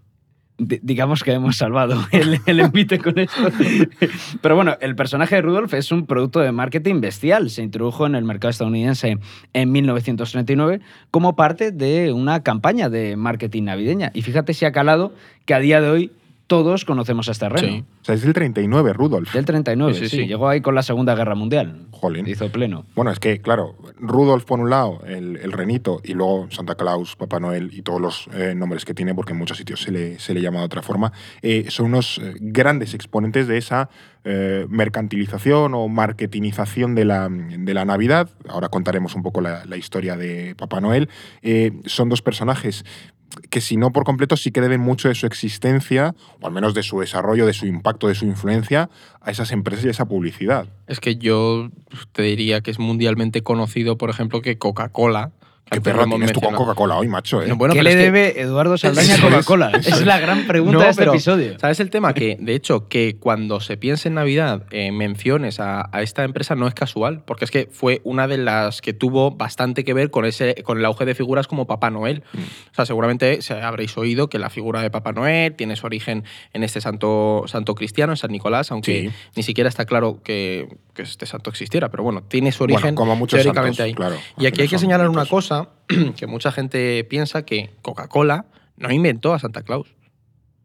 D: Di- digamos que hemos salvado el, el envite con esto. Pero bueno, el personaje de Rudolf es un producto de marketing bestial. Se introdujo en el mercado estadounidense en 1939 como parte de una campaña de marketing navideña. Y fíjate si ha calado que a día de hoy todos conocemos a este reno.
C: Sí.
A: O sea, es del 39, Rudolf.
D: Del 39, sí,
C: Sí.
D: Llegó ahí con la Segunda Guerra Mundial.
A: Jolín.
D: Hizo pleno.
A: Bueno, es que, claro, Rudolf por un lado, el, el renito, y luego Santa Claus, Papá Noel y todos los eh, nombres que tiene, porque en muchos sitios se le, se le llama de otra forma, eh, son unos eh, grandes exponentes de esa eh, mercantilización o marketingización de la, de la Navidad. Ahora contaremos un poco la, la historia de Papá Noel. Eh, son dos personajes que si no por completo sí que deben mucho de su existencia, o al menos de su desarrollo, de su impacto, de su influencia, a esas empresas y a esa publicidad.
C: Es que yo te diría que es mundialmente conocido, por ejemplo, que Coca-Cola.
A: ¿Qué perro tienes tú con. Coca-Cola hoy, macho? eh?
C: No, bueno,
D: ¿Qué le
C: que-
D: debe Eduardo Saldaña a Coca-Cola? Es la gran pregunta
C: No,
D: de este
C: pero,
D: episodio.
C: ¿Sabes el tema? Que, de hecho, que cuando se piensa en Navidad eh, menciones a, a esta empresa no es casual, porque es que fue una de las que tuvo bastante que ver con, ese, con el auge de figuras como Papá Noel.
A: Mm.
C: O sea, seguramente se habréis oído que la figura de Papá Noel tiene su origen en este santo, santo cristiano, en San Nicolás, aunque
A: Sí.
C: ni siquiera está claro que, que este santo existiera, pero bueno, tiene su
A: Bueno,
C: origen
A: como muchos
C: teóricamente
A: santos,
C: ahí.
A: claro,
C: y aquí hay que señalar una
A: mitos.
C: que mucha gente piensa que Coca-Cola no inventó a Santa Claus.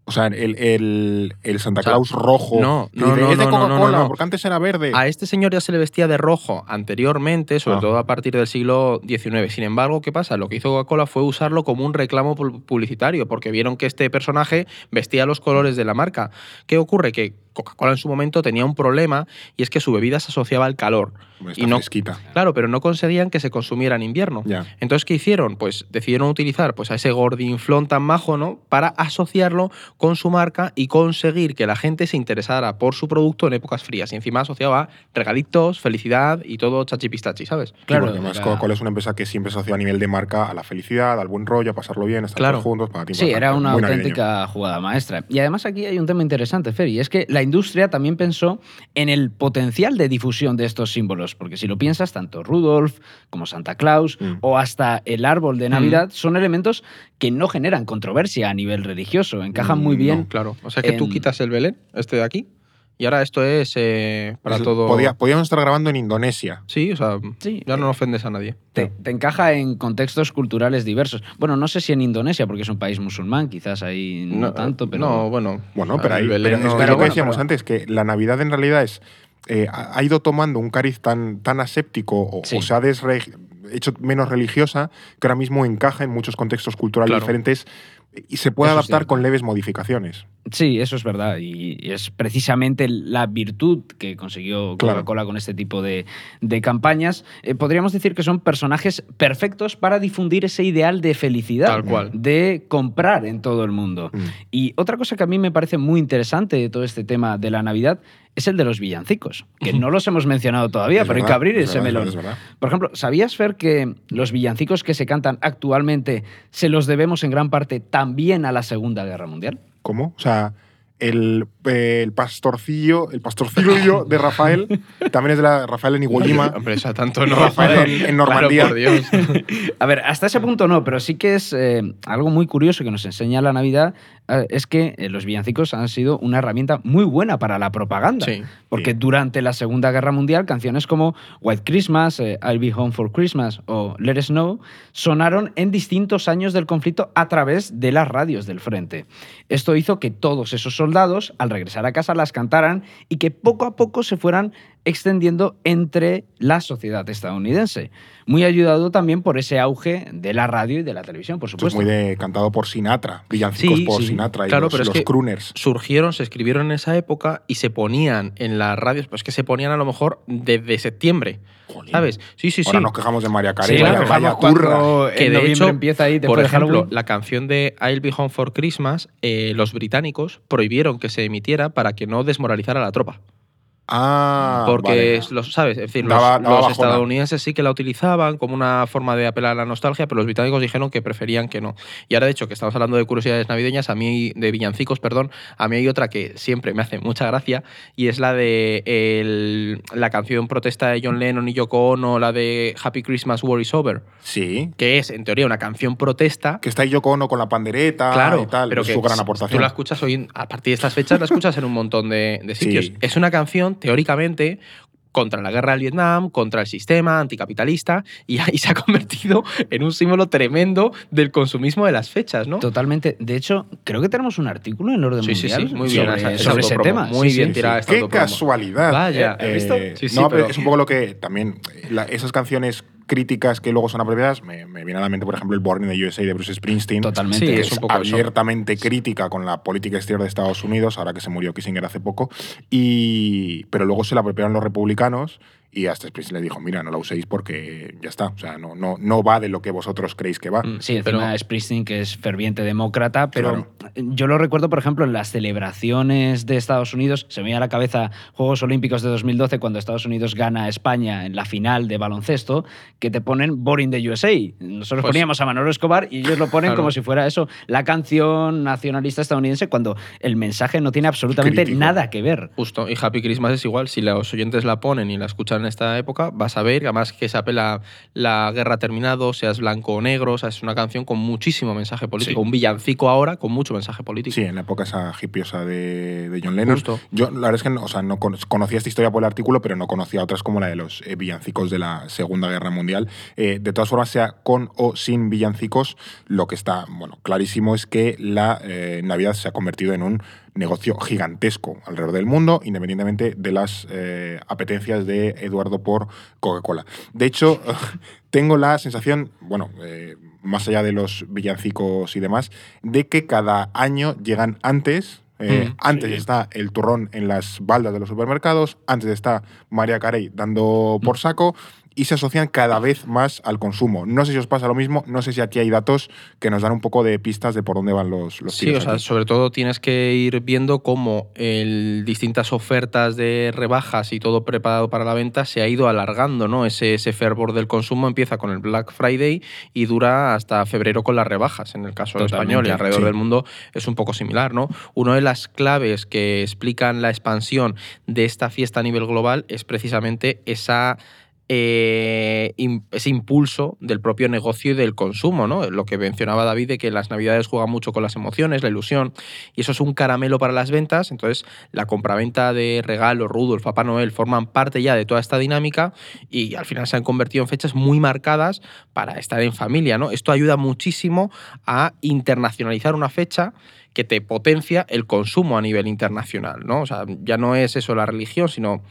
A: O sea, el, el, el Santa
C: O sea,
A: Claus rojo.
C: no, no, no,
A: es de
C: no,
A: Coca-Cola, porque antes era verde.
C: A este señor ya se le vestía de rojo anteriormente, sobre
A: Ah.
C: todo a partir del siglo XIX. Sin embargo, ¿qué pasa? Lo que hizo Coca-Cola fue usarlo como un reclamo pu- publicitario, porque vieron que este personaje vestía los colores de la marca. ¿Qué ocurre? Que Coca-Cola en su momento tenía un problema y es que su bebida se asociaba al calor. Y no-
A: fresquita.
C: Claro, pero no conseguían que se consumiera en invierno.
A: Ya.
C: Entonces, ¿qué hicieron? Pues decidieron utilizar pues, a ese gordinflón tan majo, ¿no? Para asociarlo con su marca y conseguir que la gente se interesara por su producto en épocas frías. Y encima asociaba regalitos, felicidad y todo chachipistachi, ¿sabes?
A: Claro, porque además Coca-Cola es una empresa que siempre se asocia a nivel de marca a la felicidad, al buen rollo, a pasarlo bien, a estar
C: Claro.
A: todos juntos, para
D: Sí,
A: para
D: era una
A: navideño.
D: auténtica jugada maestra. Y además aquí hay un tema interesante, Fer, y es que la industria también pensó en el potencial de difusión de estos símbolos, porque si lo piensas, tanto Rudolf como Santa Claus
A: Mm.
D: o hasta el árbol de Navidad son elementos que no generan controversia a nivel religioso, encajan muy
A: Mm,
D: bien.
A: no.
C: Claro. O sea que tú quitas el Belén, este de aquí, y ahora esto es eh, para
A: Es-
C: todo.
A: podía- podíamos estar grabando en Indonesia.
C: Sí, o sea,
D: Sí,
C: ya no ofendes a nadie.
D: Te, te encaja en contextos culturales diversos. Bueno, no sé si en Indonesia, porque es un país musulmán, quizás ahí no, tanto, pero...
C: No, bueno.
A: Bueno, pero, ahí, pero es
C: no-
D: pero
A: lo que
D: bueno,
A: decíamos
D: pero-
A: antes, que la Navidad en realidad es eh, ha ha ido tomando un cariz tan, tan aséptico o,
D: Sí.
A: o se ha desre- hecho menos religiosa que ahora mismo encaja en muchos contextos culturales
C: Claro.
A: diferentes y se puede
D: Eso
A: adaptar con leves modificaciones.
D: Sí, eso es verdad. Y es precisamente la virtud que consiguió
A: Claro.
D: Coca-Cola con este tipo de, de campañas. Eh, podríamos decir que son personajes perfectos para difundir ese ideal de felicidad.
C: Tal cual.
D: De comprar en todo el mundo.
A: Mm.
D: Y otra cosa que a mí me parece muy interesante de todo este tema de la Navidad es el de los villancicos, que no los hemos mencionado todavía,
A: Es
D: pero hay que abrir
A: es
D: ese
A: verdad,
D: melón.
A: verdad, es verdad.
D: Por ejemplo, ¿sabías, Fer, que los villancicos que se cantan actualmente se los debemos en gran parte también a la Segunda Guerra Mundial?
A: ¿Cómo? O sea, el, eh, el pastorcillo, el pastorcillo de Rafael, también es de la Rafael en Iwo Jima.
C: Hombre, o sea, tanto no.
A: Rafael en- en Normandía.
C: Claro, por Dios.
D: A ver, hasta ese punto no, pero sí que es eh, algo muy curioso que nos enseña la Navidad, eh, es que eh, los villancicos han sido una herramienta muy buena para la propaganda.
C: Sí.
D: Porque
A: Sí.
D: durante la Segunda Guerra Mundial, canciones como White Christmas, eh, I'll Be Home for Christmas o Let It Snow sonaron en distintos años del conflicto a través de las radios del frente. Esto hizo que todos esos soldados, al regresar a casa, las cantaran y que poco a poco se fueran extendiendo entre la sociedad estadounidense. Muy ayudado también por ese auge de la radio y de la televisión, por
A: Esto es
D: supuesto.
A: muy de cantado por Sinatra, villancicos
C: Sí,
A: por
C: sí.
A: Sinatra y
C: Claro,
A: los,
C: pero es
A: los
C: que-
A: crooners.
C: surgieron, se escribieron en esa época y se ponían en las radios, pues que se ponían a lo mejor desde septiembre.
A: Jolín.
C: ¿Sabes? Sí, sí, sí.
A: Ahora nos quejamos de María Carey,
D: Sí,
A: vaya, vaya turra.
C: que de hecho,
D: empieza ahí
C: por ejemplo,
D: Halloween.
C: la canción de I'll Be Home for Christmas, eh, los británicos prohibieron que se emitiera para que no desmoralizara a la tropa.
A: Ah,
C: Porque,
A: vale.
C: los, ¿sabes? Es decir,
A: Daba-
C: los,
A: daba
C: los
A: bajona.
C: estadounidenses sí que la utilizaban como una forma de apelar a la nostalgia, pero los británicos dijeron que preferían que no. Y ahora, de hecho, que estamos hablando de curiosidades navideñas, a mí, de villancicos, perdón, a mí hay otra que siempre me hace mucha gracia y es la de el- la canción protesta de John Lennon y Yoko Ono, la de Happy Christmas, War is Over,
A: Sí.
C: que es, en teoría, una canción protesta.
A: Que está Yoko Ono con la pandereta
C: Claro,
A: y tal.
C: pero
A: es
C: que
A: su gran aportación.
C: Tú la escuchas hoy, en- a partir de estas fechas, la escuchas en un montón de, de sitios.
A: Sí.
C: Es una canción, teóricamente, contra la guerra del Vietnam, contra el sistema anticapitalista, y ahí se ha convertido en un símbolo tremendo del consumismo de las fechas, ¿no?
D: Totalmente. De hecho, creo que tenemos un artículo en Orden
C: Sí,
D: Mundial
C: sí, muy bien.
D: sobre,
C: esa- esa
D: sobre ese tema.
C: Muy
D: Sí,
C: bien
D: sí.
C: tirada esta
A: ¡Qué casualidad!
C: Vaya.
A: Eh,
D: ¿Has visto?
C: Sí, sí,
A: no, pero
C: pero-
A: es un poco lo que también. eh, la- esas canciones críticas que luego son apropiadas, me, me viene a la mente, por ejemplo, el Born in the USA de Bruce Springsteen.
D: Totalmente.
C: Sí,
A: que
C: es
A: es
C: un poco eso.
A: abiertamente crítica con la política exterior de Estados Unidos, ahora que se murió Kissinger hace poco, y, pero luego se la apropiaron los republicanos y hasta Springsteen le dijo, mira, no la uséis porque ya está, o sea, no, no, no va de lo que vosotros creéis que va.
C: Mm,
D: Sí, encima
C: pero-
D: Springsteen, que es ferviente demócrata, pero
A: Claro.
D: yo lo recuerdo, por ejemplo, en las celebraciones de Estados Unidos. Se me viene a la cabeza Juegos Olímpicos de 2012, cuando Estados Unidos gana a España en la final de baloncesto, que te ponen Boring the USA. Nosotros
C: Pues-
D: poníamos a Manolo Escobar y ellos lo ponen
C: Claro.
D: como si fuera eso, la canción nacionalista estadounidense, cuando el mensaje no tiene absolutamente
A: Crítico.
D: nada que ver.
C: Justo, y Happy Christmas es igual. Si los oyentes la ponen y la escuchan en esta época, vas a ver, además que se apela la guerra ha terminado, seas blanco o negro, o sea, es una canción con muchísimo mensaje político.
A: Sí.
C: Un villancico ahora con mucho mensaje político.
A: Sí, en la época esa hippiosa de, de John Lennon.
C: Justo.
A: Yo, la verdad es que no, o sea, no con- conocía esta historia por el artículo, pero no conocía otras como la de los eh, villancicos de la Segunda Guerra Mundial. Eh, de todas formas, sea con o sin villancicos, lo que está bueno, clarísimo es que la eh, Navidad se ha convertido en un negocio gigantesco alrededor del mundo, independientemente de las eh, apetencias de Eduardo por Coca-Cola. De hecho, tengo la sensación, bueno, eh, más allá de los villancicos y demás, de que cada año llegan antes. eh,
C: Mm,
A: antes
C: sí.
A: está el turrón en las baldas de los supermercados, antes está María Carey dando por saco y se asocian cada vez más al consumo. No sé si os pasa lo mismo, no sé si aquí hay datos que nos dan un poco de pistas de por dónde van los, los
C: Sí, o sea,
A: aquí.
C: sobre todo tienes que ir viendo cómo el, distintas ofertas de rebajas y todo preparado para la venta se ha ido alargando, ¿no? Ese, ese fervor del consumo empieza con el Black Friday y dura hasta febrero con las rebajas, en el caso
D: Totalmente,
C: español y alrededor
A: sí.
C: del mundo es un poco similar, ¿no? Una de las claves que explican la expansión de esta fiesta a nivel global es precisamente esa eh, ese impulso del propio negocio y del consumo, ¿no? Lo que mencionaba David de que las navidades juegan mucho con las emociones, la ilusión, y eso es un caramelo para las ventas, entonces la compraventa de regalos, Rudolf, Papá Noel forman parte ya de toda esta dinámica y al final se han convertido en fechas muy marcadas para estar en familia, ¿no? Esto ayuda muchísimo a internacionalizar una fecha que te potencia el consumo a nivel internacional, ¿no? O sea, ya no es eso la religión, sino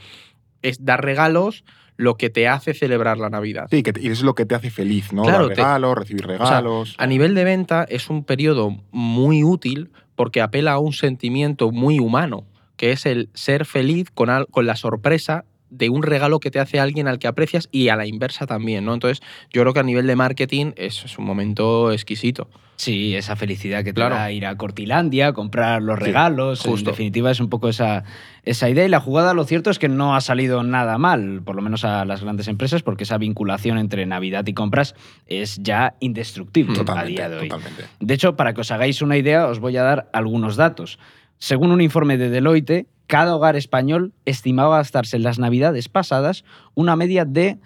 C: es dar regalos lo que te hace celebrar la Navidad.
A: Sí, que te- y eso es lo que te hace feliz, ¿no?
C: Claro,
A: Dar
C: te-
A: regalos, recibir regalos.
C: A nivel de venta es un periodo muy útil porque apela a un sentimiento muy humano, que es el ser feliz con, al- con la sorpresa de un regalo que te hace alguien al que aprecias y a la inversa también, ¿no? Entonces, yo creo que a nivel de marketing es, es un momento exquisito.
D: Sí, esa felicidad que te
C: Claro.
D: da ir a Cortilandia, comprar los
A: Sí,
D: regalos. En definitiva, es un poco esa, esa idea. Y la jugada, lo cierto es que no ha salido nada mal, por lo menos a las grandes empresas, porque esa vinculación entre Navidad y compras es ya indestructible a día de hoy.
A: totalmente.
D: De hecho, para que os hagáis una idea, os voy a dar algunos datos. Según un informe de Deloitte, cada hogar español estimaba gastarse en las navidades pasadas una media de...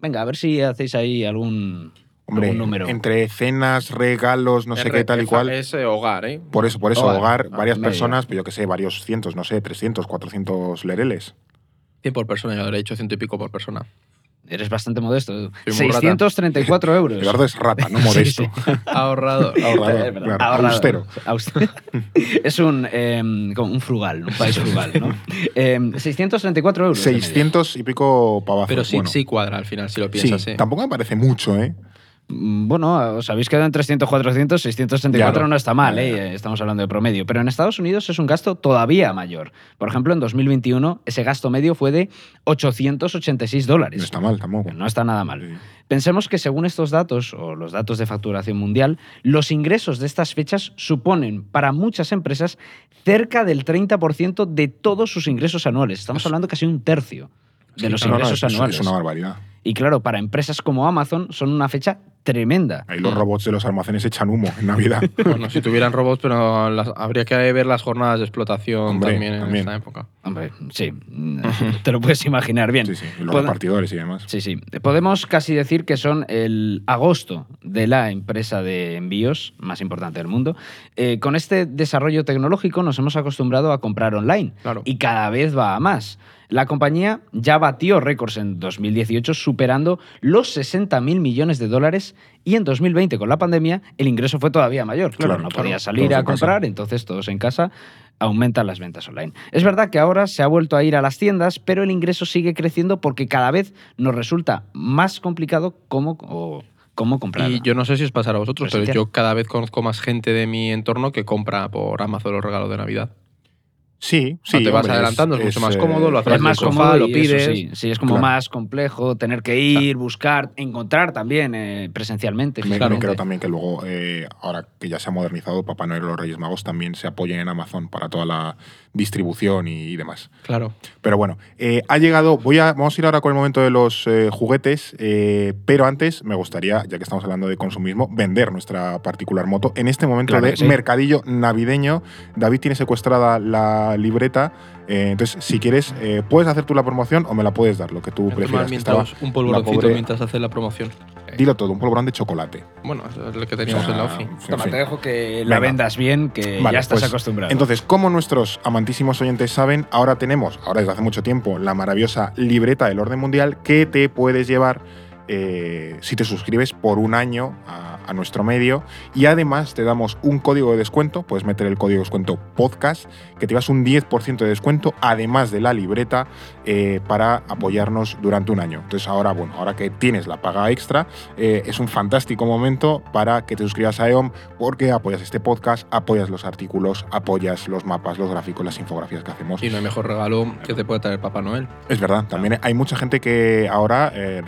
D: Venga, a ver si hacéis ahí algún,
A: Hombre,
D: algún número.
A: entre cenas, regalos, no sé qué tal y cual.
C: Es eh, hogar, ¿eh?
A: Por eso, por eso,
D: Hogar.
A: hogar,
D: Ah,
A: varias
D: media.
A: personas, pero yo que sé, varios cientos, no sé, 300, 400 lereles.
C: 100 por persona, yo habría hecho ciento y pico por persona.
D: Eres bastante modesto.
C: Soy muy rata.
D: 634 euros.
A: Eduardo es rata, no modesto.
C: Ahorrador.
A: Ahorrador,
D: Es verdad,
A: claro,
D: ahorrador.
A: austero.
D: Austero. es un, em, como un frugal, un país frugal, ¿no? Em, 634 euros. de media.
A: 600 y pico pavazos.
C: Pero sí,
A: bueno.
C: sí cuadra al final, si lo
A: Sí,
C: piensas. ¿eh?
A: tampoco me parece mucho, ¿eh?
D: Mm, Bueno, os habéis quedado en 300, 400, 664
A: Claro.
D: no está mal, ¿eh? estamos hablando de promedio. Pero en Estados Unidos es un gasto todavía mayor. Por ejemplo, en 2021 ese gasto medio fue de 886 dólares.
A: No está mal tampoco.
D: No está nada mal.
A: Sí.
D: Pensemos que según estos datos, o los datos de facturación mundial, los ingresos de estas fechas suponen para muchas empresas cerca del 30% de todos sus ingresos anuales. Estamos
A: Es-
D: hablando casi un tercio de
A: Sí,
D: los
A: no, no,
D: ingresos
A: es- es-
D: anuales.
A: Es una barbaridad.
D: Y claro, para empresas como Amazon son una fecha tremenda.
A: Ahí los robots de los almacenes echan humo en Navidad.
C: Bueno, si tuvieran robots, pero las- habría que ver las jornadas de explotación
A: Hombre,
C: también en
A: también.
C: esta época.
D: Hombre, sí, te lo puedes imaginar bien.
A: Sí, sí. Y los
D: Pod-
A: repartidores y demás.
D: Sí, sí. Podemos casi decir que son el agosto de la empresa de envíos más importante del mundo. Eh, con este desarrollo tecnológico nos hemos acostumbrado a comprar online
C: Claro.
D: y cada vez va a más. La compañía ya batió récords en 2018 superando los 60 mil millones de dólares y en 2020 con la pandemia el ingreso fue todavía mayor. Claro,
A: Claro,
D: no
A: claro,
D: podía salir a
A: casa.
D: comprar, entonces todos en casa aumentan las ventas online. Es verdad que ahora se ha vuelto a ir a las tiendas, pero el ingreso sigue creciendo porque cada vez nos resulta más complicado cómo, o cómo comprar.
C: Y yo no sé si os pasará a vosotros, pero
D: Presencial.
C: yo cada vez conozco más gente de mi entorno que compra por Amazon los regalos de Navidad.
A: Sí, sí.
C: te vas
A: hombre,
C: adelantando, es mucho más
A: eh,
C: cómodo, lo haces
D: es más
C: sofá,
D: cómodo
C: lo pides.
D: sí, sí, es como
A: Claro.
D: más complejo tener que ir, buscar, encontrar también eh, presencialmente.
A: Me, me creo también que luego, eh, ahora que ya se ha modernizado, Papá Noel y los Reyes Magos también se apoyen en Amazon para toda la distribución y, y demás.
C: Claro.
A: Pero bueno, eh, ha llegado. Voy a, vamos a ir ahora con el momento de los eh, juguetes, eh, pero antes me gustaría, ya que estamos hablando de consumismo, vender nuestra particular moto. En este momento
D: Claro
A: de
D: sí.
A: mercadillo navideño, David tiene secuestrada la libreta. eh, entonces, si quieres, eh, puedes hacer tú la promoción o me la puedes dar, lo que tú prefieras. que estaba
C: un polvoroncito
A: pobre-
C: mientras haces la promoción.
A: Dilo todo, un polvorón de chocolate.
C: Bueno, eso es lo que teníamos
A: O sea,
C: en la OFI.
A: en
D: Toma,
A: fin.
D: te dejo que la
A: Venga.
D: vendas bien, que
A: Vale,
D: ya estás
A: pues,
D: acostumbrado.
A: Entonces, como nuestros amantísimos oyentes saben, ahora tenemos, ahora desde hace mucho tiempo, la maravillosa libreta del orden mundial que te puedes llevar eh, si te suscribes por un año a, a nuestro medio. Y además te damos un código de descuento, puedes meter el código de descuento podcast, que te vas un 10% de descuento, además de la libreta, eh, para apoyarnos durante un año. Entonces, ahora, bueno, ahora que tienes la paga extra, eh, es un fantástico momento para que te suscribas a EOM porque apoyas este podcast, apoyas los artículos, apoyas los mapas, los gráficos, las infografías que hacemos.
C: Y no hay mejor regalo que te puede traer Papá Noel.
A: Es verdad, también hay mucha gente que ahora eh,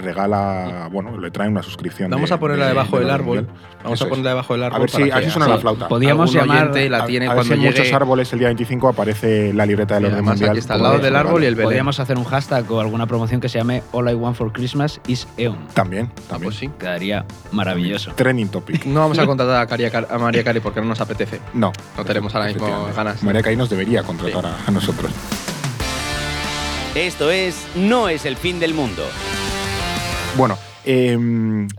A: bueno, le trae una suscripción.
C: Vamos
A: de-
C: a ponerla
A: de-
C: debajo del árbol.
A: mundial.
C: Vamos
A: Eso
C: a
A: es.
C: ponerla debajo del árbol.
A: A ver si, a suena
D: sí.
A: la flauta.
D: Podíamos
C: algún
D: llamar.
C: la
A: A-
C: tiene
A: a ver
C: cuando
A: si en muchos árboles el día 25 aparece la libreta del orden mundial.
C: aquí está al lado del árbol y el Belén.
D: Podríamos hacer un hashtag o alguna promoción que se llame All I Want for Christmas is EON.
A: También, también.
C: pues sí.
D: Quedaría maravilloso.
A: Trending topic.
C: No vamos a contratar a, a María Cari porque no nos apetece.
A: No.
C: No tenemos ahora mismo ganas.
A: María Cari nos debería contratar a, a nosotros.
B: Esto es No es el fin del mundo.
A: Bueno, eh,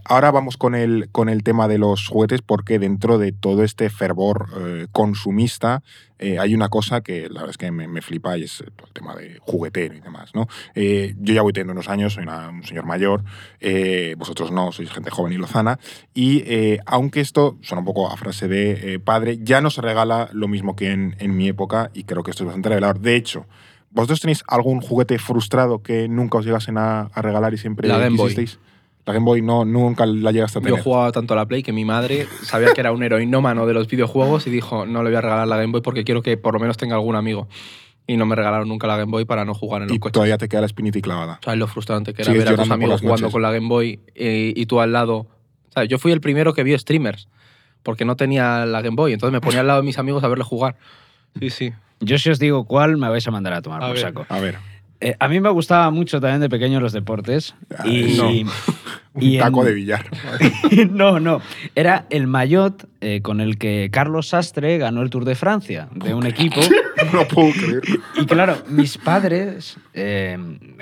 A: ahora vamos con el, con el tema de los juguetes porque dentro de todo este fervor eh, consumista eh, hay una cosa que la verdad es que me, flipa y es todo el tema de juguetero y demás. ¿no? Eh, yo ya voy teniendo unos años, soy un señor mayor, eh, vosotros no, sois gente joven y lozana, y eh, aunque esto suena un poco a frase de eh, padre, ya no se regala lo mismo que en, en mi época y creo que esto es bastante revelador. De hecho, ¿Vosotros tenéis algún juguete frustrado que nunca os llegasen a, a regalar y siempre
C: La Game Boy.
A: quisisteis? La Game Boy no, nunca la llegaste a tener.
C: Yo jugaba tanto a la Play que mi madre sabía que era un heroinómano de los videojuegos y dijo, no le voy a regalar la Game Boy porque quiero que por lo menos tenga algún amigo. Y no me regalaron nunca la Game Boy para no jugar en los
A: y
C: coches.
A: todavía te queda la espinita y clavada.
C: ¿Sabes lo frustrante que era
A: Sigues
C: ver a tus amigos jugando con la Game Boy eh, y tú al lado? ¿Sabes? Yo fui el primero que vio streamers porque no tenía la Game Boy. Entonces me ponía al lado de mis amigos a verle jugar. Sí, sí.
D: Yo si os digo cuál, me vais a mandar a tomar
C: A
D: por
C: ver.
D: saco.
A: A ver,
D: Eh, a mí me gustaba mucho también de pequeño los deportes.
A: Ah,
D: y,
A: no. un
D: y en-
A: taco de billar.
D: no, no. Era el maillot eh, con el que Carlos Sastre ganó el Tour de Francia, de un equipo.
A: no puedo creer.
D: Y claro, mis padres, eh,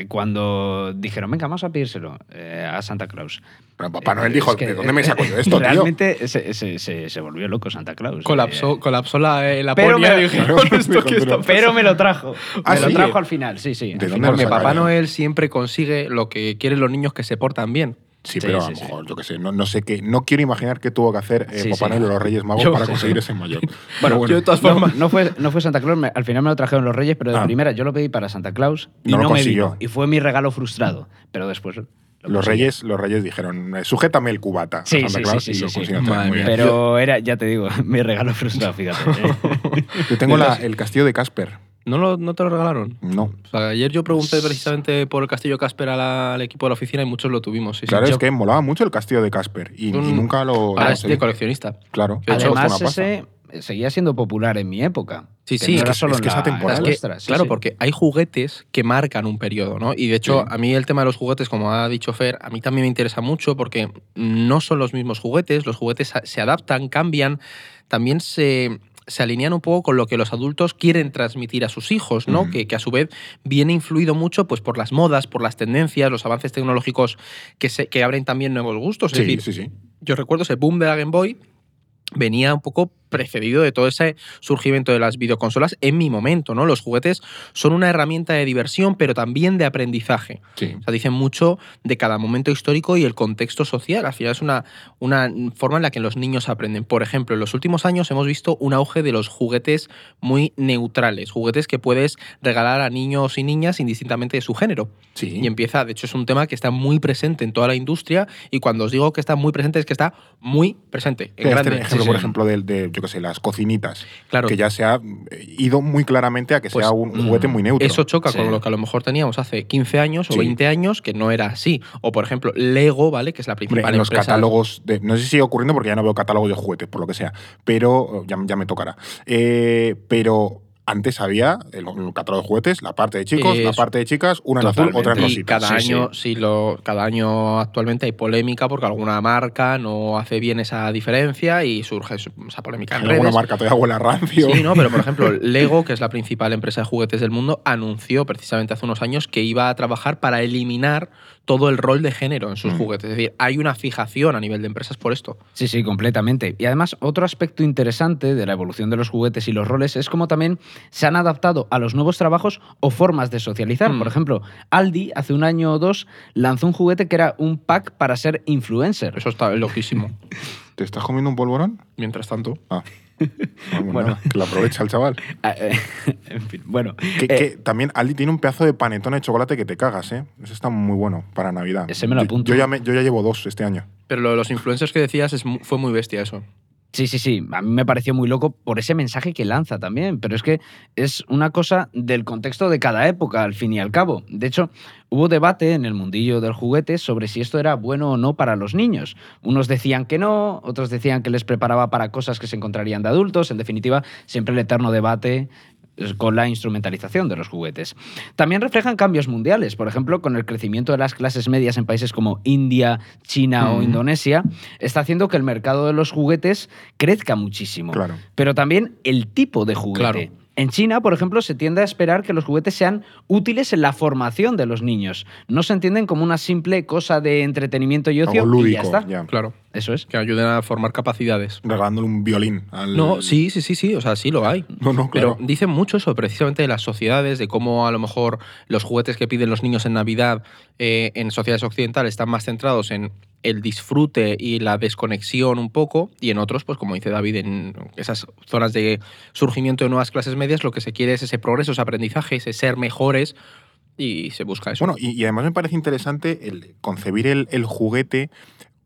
D: cuando dijeron, venga, vamos a pedírselo eh, a Santa Claus.
A: Pero Papá
D: Eh,
A: Noel dijo,
D: es que,
A: ¿de dónde me saco yo
D: eh,
A: esto, tío?
D: Realmente se, se- se- se volvió loco Santa Claus.
C: Colapsó,
D: Eh,
C: colapsó la, eh, la
D: Pero me-
C: y dije,
A: Claro,
C: "¿Esto está
D: pero me lo trajo.
A: ¿Ah,
D: me lo trajo al final, sí, sí.
A: ¿De
D: al
A: dónde
D: final.
A: lo
C: Porque Papá? Noel siempre consigue lo que quieren los niños que se portan bien.
A: Sí, pero a lo mejor, yo qué sé, no, no sé qué, no quiero imaginar qué tuvo que hacer eh, Papá. Noel o los Reyes Magos
C: Yo-
A: para conseguir ese mayor.
C: Bueno, yo de todas
D: No,
C: formas.
D: no fue, no fue Santa Claus, me- al final me lo trajeron los Reyes, pero de
A: Ah.
D: primera yo lo pedí para Santa Claus y
A: No
D: no,
A: lo
D: me
A: consiguió.
D: vino. Y fue mi regalo frustrado. Pero después Lo
A: Los reyes, los reyes dijeron, "Eh, sujétame el cubata. a
D: Sí,
A: Santa
D: sí,
A: Claus",
D: sí,
A: y
D: sí,
A: lo
D: sí,
A: consiguieron
C: sí.
A: también muy
C: Madre
A: bien.
D: Pero era, ya te digo, mi regalo frustrado, fíjate. ¿eh?
A: Yo tengo la- el castillo de Casper.
C: ¿No, lo- ¿No te lo regalaron?
A: No.
C: O sea, ayer yo pregunté precisamente por el Castillo Casper al, al equipo de la oficina y muchos lo tuvimos. Sí, sí.
A: Claro, es
C: Yo-
A: que molaba mucho el castillo de Casper y, y nunca lo.
C: Ahora es de coleccionista.
A: Claro.
D: Además, ese seguía siendo popular en mi época.
C: Sí,
D: Que
C: sí,
D: no
C: es
D: solo
A: es que
D: en
A: es
D: la-
A: atemporal.
D: en la
C: Es que,
D: nuestra, sí,
C: claro,
D: sí.
C: porque hay juguetes que marcan un periodo, ¿no? Y de hecho,
A: Sí.
C: a mí el tema de los juguetes, como ha dicho Fer, a mí también me interesa mucho porque no son los mismos juguetes, los juguetes se adaptan, cambian, también se, se alinean un poco con lo que los adultos quieren transmitir a sus hijos, ¿no? Que, que a su vez viene influido mucho pues, por las modas, por las tendencias, los avances tecnológicos que, se, que abren también nuevos gustos. Es
A: Sí,
C: decir,
A: sí, sí.
C: yo recuerdo ese boom de la Game Boy venía un poco precedido de todo ese surgimiento de las videoconsolas en mi momento, ¿no? Los juguetes son una herramienta de diversión, pero también de aprendizaje.
A: sí.
C: O sea, dicen mucho de cada momento histórico y el contexto social. Al final es una, una forma en la que los niños aprenden. Por ejemplo, en los últimos años hemos visto un auge de los juguetes muy neutrales, juguetes que puedes regalar a niños y niñas indistintamente de su género.
A: Sí.
C: Y empieza, de hecho, es un tema que está muy presente en toda la industria y cuando os digo que está muy presente es que está muy presente, en
A: Este
C: Sí,
A: por
C: sí.
A: ejemplo, del- de, yo qué sé, las cocinitas,
C: Claro.
A: que ya se ha eh, ido muy claramente a que
C: Pues,
A: sea un juguete
D: mm,
A: muy neutro.
C: Eso choca
D: Sí.
C: con lo que a lo mejor teníamos hace 15 años o
A: Sí.
C: 20 años, que no era así. O, por ejemplo, Lego, ¿vale? Que es la
A: Hombre,
C: principal
A: en los
C: empresa.
A: catálogos, de, no sé si sigue ocurriendo porque ya no veo catálogos de juguetes, por lo que sea, pero ya, ya me tocará. Eh, pero antes había el, el catálogo de juguetes, la parte de chicos, la parte de chicas, una en azul, otra en
C: Y
A: rosita.
C: cada
D: Sí,
C: año, sí, lo, cada año actualmente hay polémica porque alguna marca no hace bien esa diferencia y surge esa polémica en
A: Alguna
C: redes.
A: marca todavía huele a rancio.
C: Sí, no, pero por ejemplo, Lego, que es la principal empresa de juguetes del mundo, anunció precisamente hace unos años que iba a trabajar para eliminar todo el rol de género en sus
A: Mm.
C: juguetes. Es decir, hay una fijación a nivel de empresas por esto.
D: Sí, sí, completamente. Y además, otro aspecto interesante de la evolución de los juguetes y los roles es cómo también se han adaptado a los nuevos trabajos o formas de socializar.
C: Mm.
D: Por ejemplo, Aldi hace un año o dos lanzó un juguete que era un pack para ser influencer.
C: Eso está loquísimo.
A: ¿Te estás comiendo un polvorón?
C: Mientras tanto.
A: Ah. Vamos,
D: Bueno.
A: nada, que lo aprovecha el chaval.
D: Ah, eh, en fin, bueno.
A: Que,
D: eh,
A: que también Aldi tiene un pedazo de panetón de chocolate que te cagas, ¿eh? Eso está muy bueno para Navidad.
D: Ese me lo
A: Yo-
D: apunto.
A: Yo, ya, me- yo ya llevo dos este año.
C: Pero lo de los influencers que decías es fue muy bestia eso.
D: Sí, sí, sí. A mí me pareció muy loco por ese mensaje que lanza también. Pero es que es una cosa del contexto de cada época, al fin y al cabo. De hecho, hubo debate en el mundillo del juguete sobre si esto era bueno o no para los niños. Unos decían que no, otros decían que les preparaba para cosas que se encontrarían de adultos. En definitiva, siempre el eterno debate con la instrumentalización de los juguetes. También reflejan cambios mundiales, por ejemplo, con el crecimiento de las clases medias en países como India, China o. Indonesia, está haciendo que el mercado de los juguetes crezca muchísimo.
A: Claro.
D: Pero también el tipo de juguete.
C: Claro.
D: En China, por ejemplo, se tiende a esperar que los juguetes sean útiles en la formación de los niños. No se entienden como una simple cosa de entretenimiento y ocio
A: Algo
D: y ya está.
A: ya.
C: Claro.
D: Eso es.
C: Que ayuden a formar capacidades.
A: Regalándole un violín al.
C: No, sí, sí, sí, sí. O sea, sí lo hay.
A: No, no, claro.
C: Pero dicen mucho eso precisamente de las sociedades, de cómo a lo mejor los juguetes que piden los niños en Navidad eh, en sociedades occidentales están más centrados en el disfrute y la desconexión un poco, y en otros, pues como dice David, en esas zonas de surgimiento de nuevas clases medias, lo que se quiere es ese progreso, ese aprendizaje, ese ser mejores, y se busca eso.
A: Bueno, y, y además me parece interesante el concebir el, el juguete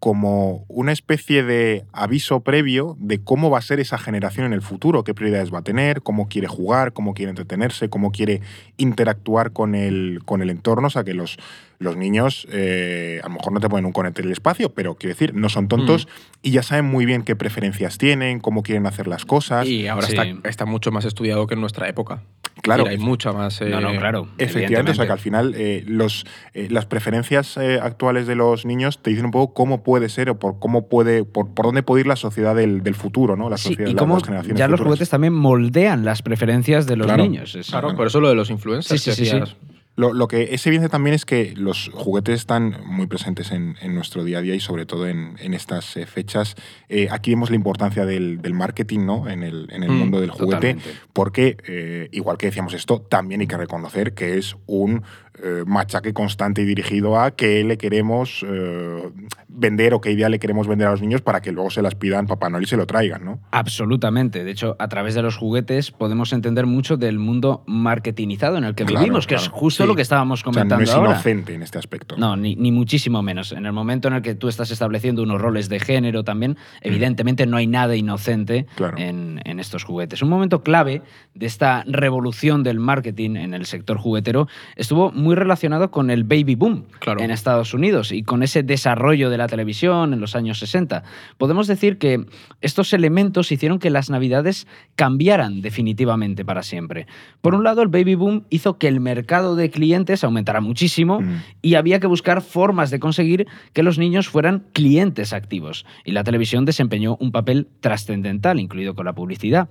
A: como una especie de aviso previo de cómo va a ser esa generación en el futuro, qué prioridades va a tener, cómo quiere jugar, cómo quiere entretenerse, cómo quiere interactuar con el, con el entorno. O sea, que los, los niños eh, a lo mejor no te ponen un conector el espacio, pero quiero decir, no son tontos y ya saben muy bien qué preferencias tienen, cómo quieren hacer las cosas.
C: y ahora
D: Sí.
C: está, está mucho más estudiado que en nuestra época.
A: claro,
C: decir, hay mucha más...
D: No, no,
C: eh,
D: claro.
A: Efectivamente, o sea que al final eh, los, eh, las preferencias eh, actuales de los niños te dicen un poco cómo puede ser o por cómo puede, por, por dónde puede ir la sociedad del, del futuro, ¿no? La
D: Sí,
A: sociedad,
D: y
A: las-
D: cómo
A: las generaciones
D: ya los juguetes también moldean las preferencias de los
A: Claro.
D: niños. Es-
C: Claro, por eso lo de los influencers.
D: Sí, sí, sí, sí.
A: Lo, lo que es evidente también es que los juguetes están muy presentes en, en nuestro día a día y sobre todo en, en estas eh, fechas. Eh, aquí vemos la importancia del, del marketing ¿no? en el, en el
C: Mm,
A: mundo del juguete,
D: totalmente.
A: porque, eh, igual que decíamos esto, también hay que reconocer que es un eh, machaque constante y dirigido a qué le queremos eh, vender o qué idea le queremos vender a los niños para que luego se las pidan Papá Noel y se lo traigan, ¿no?
D: Absolutamente. De hecho, a través de los juguetes podemos entender mucho del mundo marketingizado en el que
A: Claro,
D: vivimos, que es justo
C: Sí.
D: lo que estábamos
A: O sea,
D: comentando
A: no es
D: ahora.
A: inocente en este aspecto.
D: No, ni, ni muchísimo menos. En el momento en el que tú estás estableciendo unos roles de género también, evidentemente no hay nada inocente
A: Claro.
D: en, en estos juguetes. Un momento clave de esta revolución del marketing en el sector juguetero estuvo muy relacionado con el baby boom
C: Claro.
D: en Estados Unidos y con ese desarrollo de la televisión en los años 60. Podemos decir que estos elementos hicieron que las navidades cambiaran definitivamente para siempre. Por un lado, el baby boom hizo que el mercado de clientes aumentara muchísimo
A: Mm.
D: y había que buscar formas de conseguir que los niños fueran clientes activos. Y la televisión desempeñó un papel trascendental, incluido con la publicidad.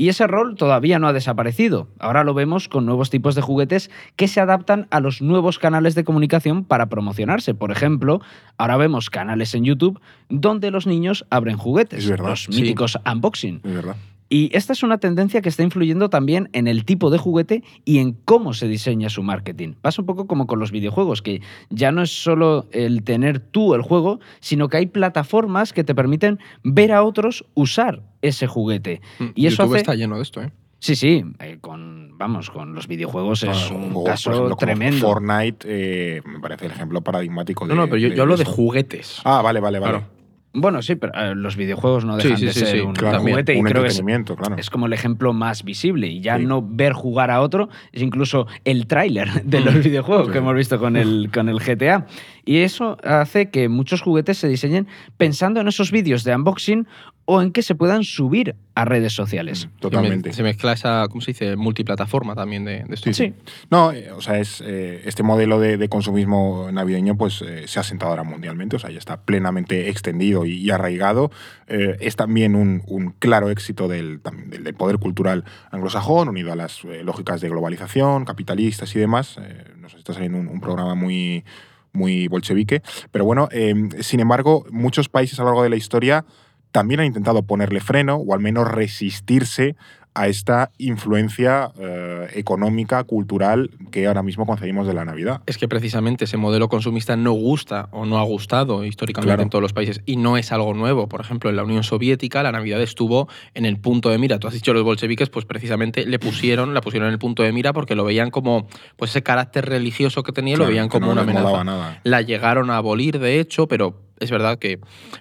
D: Y ese rol todavía no ha desaparecido. Ahora lo vemos con nuevos tipos de juguetes que se adaptan a los nuevos canales de comunicación para promocionarse. Por ejemplo, ahora vemos canales en YouTube donde los niños abren juguetes,
A: Es verdad,
D: los
C: sí.
D: míticos unboxing.
A: Es verdad.
D: Y esta es una tendencia que está influyendo también en el tipo de juguete y en cómo se diseña su marketing. Pasa un poco como con los videojuegos, que ya no es solo el tener tú el juego, sino que hay plataformas que te permiten ver a otros usar ese juguete. Y eso
C: YouTube
D: hace-
C: está lleno de esto, ¿eh?
D: Sí, sí, eh, con, vamos, con los videojuegos es
A: Ah,
D: un
A: juegos,
D: caso
A: ejemplo,
D: tremendo.
A: Fortnite eh, me parece el ejemplo paradigmático de.
C: No, no, pero yo, yo hablo de juguetes.
A: Ah, vale, vale, vale.
C: Claro.
D: Bueno, sí, pero eh, los videojuegos no dejan
C: sí,
D: de
C: sí,
D: ser
C: sí,
D: un,
A: Claro,
D: juguete y
A: un
D: creo que es,
A: entretenimiento, claro.
D: es como el ejemplo más visible. Y ya
A: Sí.
D: no ver jugar a otro, es incluso el tráiler de los
C: Mm.
D: videojuegos
A: Sí.
D: que hemos visto con el, con el GTA. Y eso hace que muchos juguetes se diseñen pensando en esos vídeos de unboxing o en que se puedan subir a redes sociales.
A: Totalmente.
C: Se mezcla esa, ¿cómo se dice? Multiplataforma también de, de esto.
D: Sí.
A: No, eh, o sea, es, eh, este modelo de, de consumismo navideño pues eh, se ha sentado ahora mundialmente, o sea, ya está plenamente extendido y, y arraigado. Eh, es también un, un claro éxito del, del, del poder cultural anglosajón, unido a las eh, lógicas de globalización, capitalistas y demás. Eh, nos está saliendo un, un programa muy muy bolchevique, pero bueno, eh, sin embargo, muchos países a lo largo de la historia también han intentado ponerle freno o al menos resistirse a esta influencia eh, económica, cultural que ahora mismo concebimos de la Navidad.
C: Es que precisamente ese modelo consumista no gusta o no ha gustado históricamente
A: Claro.
C: en todos los países y no es algo nuevo. Por ejemplo, en la Unión Soviética la Navidad estuvo en el punto de mira. Tú has dicho los bolcheviques, pues precisamente le pusieron, la pusieron en el punto de mira porque lo veían como pues ese carácter religioso que tenía, lo veían como
A: no
C: una amenaza.
A: nada.
C: La llegaron a abolir, de hecho, pero es verdad que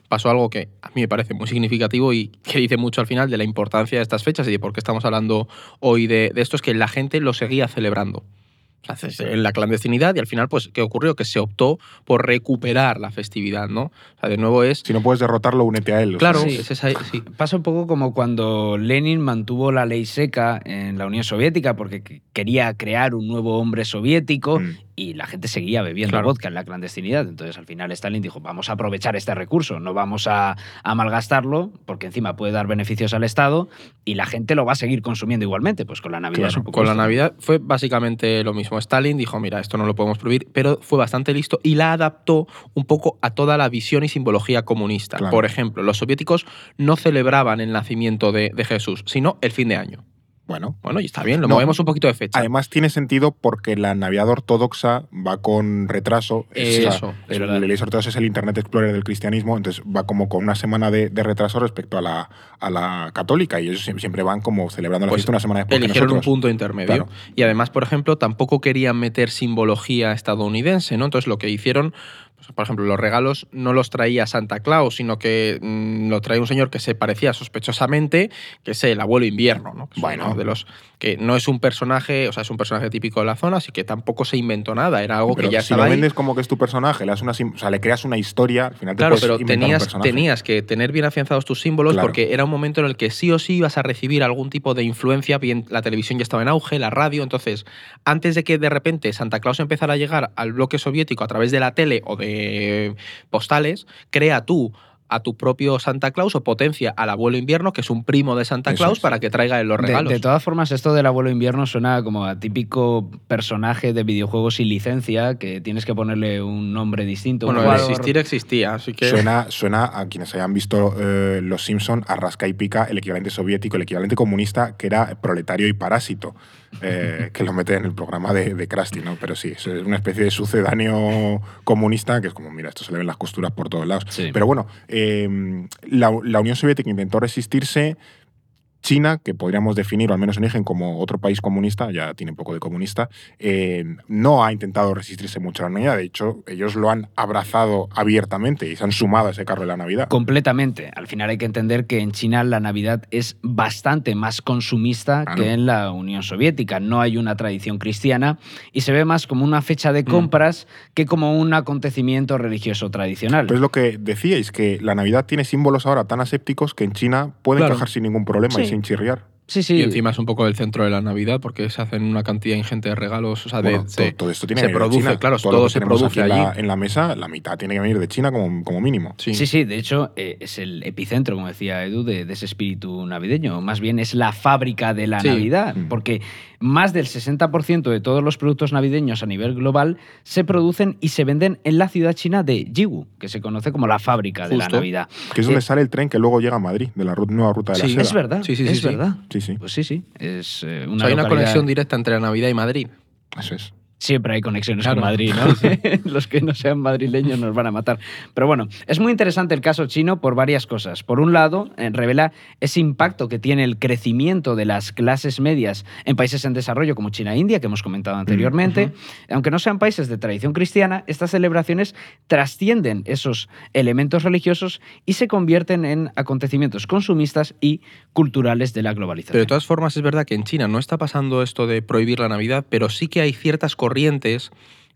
C: pasó algo que a mí me parece muy significativo y que dice mucho al final de la importancia de estas fechas y de por qué estamos hablando hoy de, de esto, es que la gente lo seguía celebrando. En la clandestinidad y al final, pues, ¿qué ocurrió? Que se optó por recuperar la festividad, ¿no? O sea, de nuevo es...
A: Si no puedes derrotarlo, únete a él.
C: Claro,
D: sí.
C: es esa- sí.
D: Pasa un poco como cuando Lenin mantuvo la ley seca en la Unión Soviética porque que- quería crear un nuevo hombre soviético
A: Mm.
D: Y la gente seguía bebiendo
C: Claro.
D: vodka en la clandestinidad. Entonces al final Stalin dijo, vamos a aprovechar este recurso, no vamos a, a malgastarlo porque encima puede dar beneficios al Estado y la gente lo va a seguir consumiendo igualmente. Pues con la Navidad es un poco
C: Con la. Navidad fue básicamente lo mismo. Stalin dijo, mira, esto no lo podemos prohibir, pero fue bastante listo y la adaptó un poco a toda la visión y simbología comunista.
A: Claro.
C: Por ejemplo, los soviéticos no celebraban el nacimiento de, de Jesús, sino el fin de año.
A: Bueno,
C: Bueno, y está bien, lo
A: No.
C: movemos un poquito de fecha.
A: además tiene sentido porque la Navidad ortodoxa va con retraso. Es, o sea,
C: Eso,
A: es el,
C: verdad.
A: el ortodoxo es el Internet Explorer del cristianismo, entonces va como con una semana de, de retraso respecto a la, a la católica y ellos siempre, van como celebrando la
C: Pues
A: fiesta una semana después que
C: Eligieron un punto intermedio.
A: Claro.
C: Y además, por ejemplo, tampoco querían meter simbología estadounidense, ¿no? Entonces lo que hicieron, por ejemplo, los regalos no los traía Santa Claus, sino que mm, lo traía un señor que se parecía sospechosamente, que es el abuelo invierno, ¿no? Que
A: Bueno.
C: de los que no es un personaje, o sea, es un personaje típico de la zona, así que tampoco se inventó nada, era algo
A: Pero
C: que ya
A: si
C: estaba
A: lo
C: ahí.
A: vendes como que es tu personaje, le, das una, o sea, le creas una historia, al final te
C: Claro, pero
A: un
C: tenías, tenías que tener bien afianzados tus símbolos
A: Claro.
C: porque era un momento en el que sí o sí ibas a recibir algún tipo de influencia, bien la televisión ya estaba en auge, la radio, entonces antes de que de repente Santa Claus empezara a llegar al bloque soviético a través de la tele o de postales, crea tú a tu propio Santa Claus o potencia al abuelo invierno, que es un primo de Santa Claus,
A: es.
C: para que traiga los
D: De,
C: regalos.
D: de todas formas, esto del abuelo invierno suena como a típico personaje de videojuegos sin licencia que tienes que ponerle un nombre distinto.
C: bueno, el existir existía, así que...
A: Suena, suena a quienes hayan visto eh, Los Simpson a rasca y pica el equivalente soviético, el equivalente comunista, que era proletario y parásito, eh, que lo mete en el programa de, de Krusty, ¿no? Pero sí, es una especie de sucedáneo comunista que es como, mira, esto se le ven las costuras por todos lados.
D: Sí.
A: Pero bueno, eh, la, la Unión Soviética intentó resistirse. China, que podríamos definir, o al menos en origen, como otro país comunista, ya tiene poco de comunista, eh, no ha intentado resistirse mucho a la Navidad. De hecho, ellos lo han abrazado abiertamente y se han sumado a ese carro de la Navidad.
D: Completamente. Al final hay que entender que en China la Navidad es bastante más consumista que en la Unión Soviética. No hay una tradición cristiana y se ve más como una fecha de compras que como un acontecimiento religioso tradicional.
A: Pero es lo que decíais, que la Navidad tiene símbolos ahora tan asépticos que en China pueden
C: Claro.
A: encajar sin ningún problema
D: Sí.
A: Sin chirriar.
D: Sí, sí.
C: Y encima es un poco el centro de la Navidad porque se hacen una cantidad ingente de regalos. O sea, de-
A: Bueno,
C: de-
A: todo, todo esto tiene
C: se
A: que venir de
C: produce,
A: China.
C: claro,
A: todo,
C: todo
A: lo
C: se produce
A: aquí en la,
C: allí.
A: en la mesa, la mitad tiene que venir de China como, como mínimo.
C: Sí.
D: Sí, sí, de hecho eh, es el epicentro, como decía Edu, de, de ese espíritu navideño. Más bien es la fábrica de la
C: Sí.
D: Navidad,
A: Mm.
D: porque más del 60% de todos los productos navideños a nivel global se producen y se venden en la ciudad china de Yiwu, que se conoce como la fábrica de la. Navidad.
A: Que es donde
D: Eh,
A: sale el tren que luego llega a Madrid, de la nueva ruta de la
C: Sí,
A: seda.
D: Es verdad,
C: Sí, sí, sí,
D: es
C: sí.
D: verdad.
A: Sí, sí,
D: Pues sí, sí, es eh,
C: O
D: una,
C: sea, hay una
D: localidad-
C: conexión directa entre la Navidad y Madrid.
A: eso es.
D: Siempre hay conexiones
C: Claro.
D: con Madrid, ¿no? Los que no sean madrileños nos van a matar. Pero bueno, es muy interesante el caso chino por varias cosas. Por un lado, eh, revela ese impacto que tiene el crecimiento de las clases medias en países en desarrollo como China e India, que hemos comentado anteriormente. Aunque no sean países de tradición cristiana, estas celebraciones trascienden esos elementos religiosos y se convierten en acontecimientos consumistas y culturales de la globalización.
C: Pero de todas formas es verdad que en China no está pasando esto de prohibir la Navidad, pero sí que hay ciertas corrientes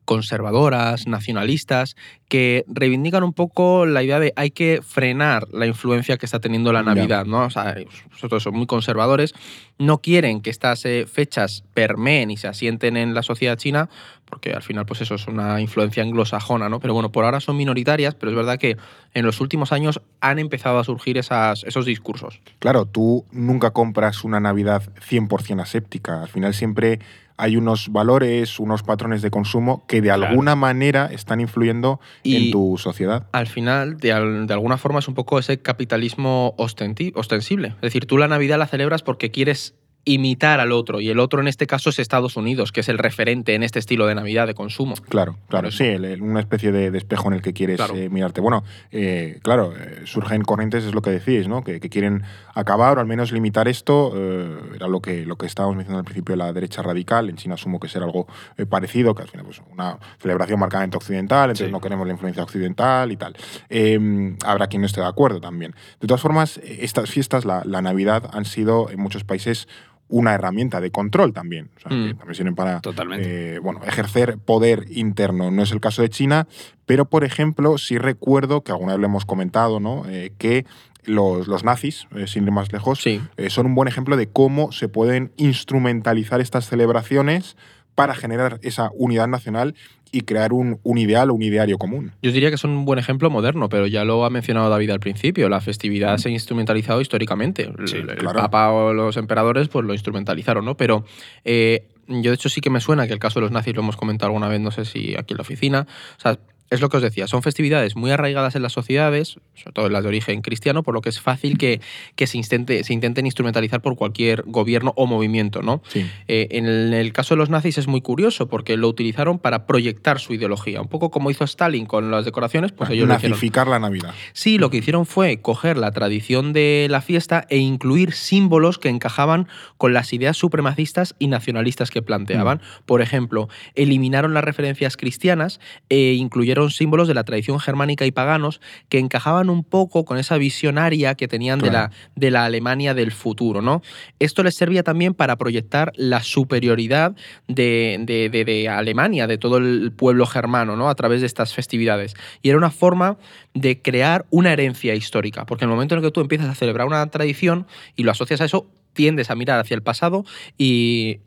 C: conservadoras, nacionalistas, que reivindican un poco la idea de hay que frenar la influencia que está teniendo la. Navidad, ¿no? O sea, nosotros son muy conservadores, no quieren que estas eh, fechas permeen y se asienten en la sociedad china, porque al final pues eso es una influencia anglosajona, ¿no? Pero bueno, por ahora son minoritarias, pero es verdad que en los últimos años han empezado a surgir esas, esos discursos.
A: Claro, tú nunca compras una Navidad 100% aséptica. Al final siempre hay unos valores, unos patrones de consumo que de
D: Claro.
A: alguna manera están influyendo
C: Y-
A: en tu sociedad.
C: al final, de, al- de alguna forma, es un poco ese capitalismo ostensible. Es decir, tú la Navidad la celebras porque quieres imitar al otro, y el otro en este caso es Estados Unidos, que es el referente en este estilo de Navidad de consumo.
A: Claro, claro, sí, una especie de, de espejo en el que quieres
C: Claro.
A: eh, mirarte. Bueno, eh, claro, eh, surgen corrientes, es lo que decís, ¿no? Que, que quieren acabar o al menos limitar esto. eh, era lo que, lo que estábamos mencionando al principio de la derecha radical. En China asumo que será algo parecido, que al final pues una celebración marcadamente occidental, entonces
D: Sí.
A: no queremos la influencia occidental y tal. Eh, habrá quien no esté de acuerdo también. De todas formas, estas fiestas, la, la Navidad, han sido en muchos países una herramienta de control también. O sea,
C: Mm.
A: que también sirven para
D: Totalmente.
A: eh, bueno, ejercer poder interno. No es el caso de China, pero por ejemplo, sí recuerdo que alguna vez lo hemos comentado, ¿no? Eh, que los, los nazis, eh, sin ir más lejos,
C: Sí.
A: son un buen ejemplo de cómo se pueden instrumentalizar estas celebraciones para generar esa unidad nacional y crear un, un ideal o un ideario común.
C: Yo diría que son un buen ejemplo moderno, pero ya lo ha mencionado David al principio. La festividad se ha instrumentalizado históricamente. El-
A: Sí,
C: el,
A: claro.
C: Papa o los emperadores pues lo instrumentalizaron, ¿no? Pero eh, yo de hecho sí que me suena que el caso de los nazis lo hemos comentado alguna vez, no sé si aquí en la oficina. O sea, es lo que os decía, son festividades muy arraigadas en las sociedades, sobre todo en las de origen cristiano, por lo que es fácil que, que se, intente, se intenten instrumentalizar por cualquier gobierno o movimiento, ¿no?
A: Sí.
C: Eh, en el, caso de los nazis es muy curioso porque lo utilizaron para proyectar su ideología. Un poco como hizo Stalin con las decoraciones, pues ellos lo hicieron.
A: Nazificar la Navidad.
C: Sí, lo que hicieron fue coger la tradición de la fiesta e incluir símbolos que encajaban con las ideas supremacistas y nacionalistas que planteaban. Por ejemplo, eliminaron las referencias cristianas e incluyeron símbolos de la tradición germánica y paganos que encajaban un poco con esa visionaria que tenían de, la, de la Alemania del futuro. ¿no? Esto les servía también para proyectar la superioridad de, de- de- de Alemania, de todo el pueblo germano, ¿no? a través de estas festividades. Y era una forma de crear una herencia histórica, porque en el momento en el que tú empiezas a celebrar una tradición y lo asocias a eso, tiendes a mirar hacia el pasado y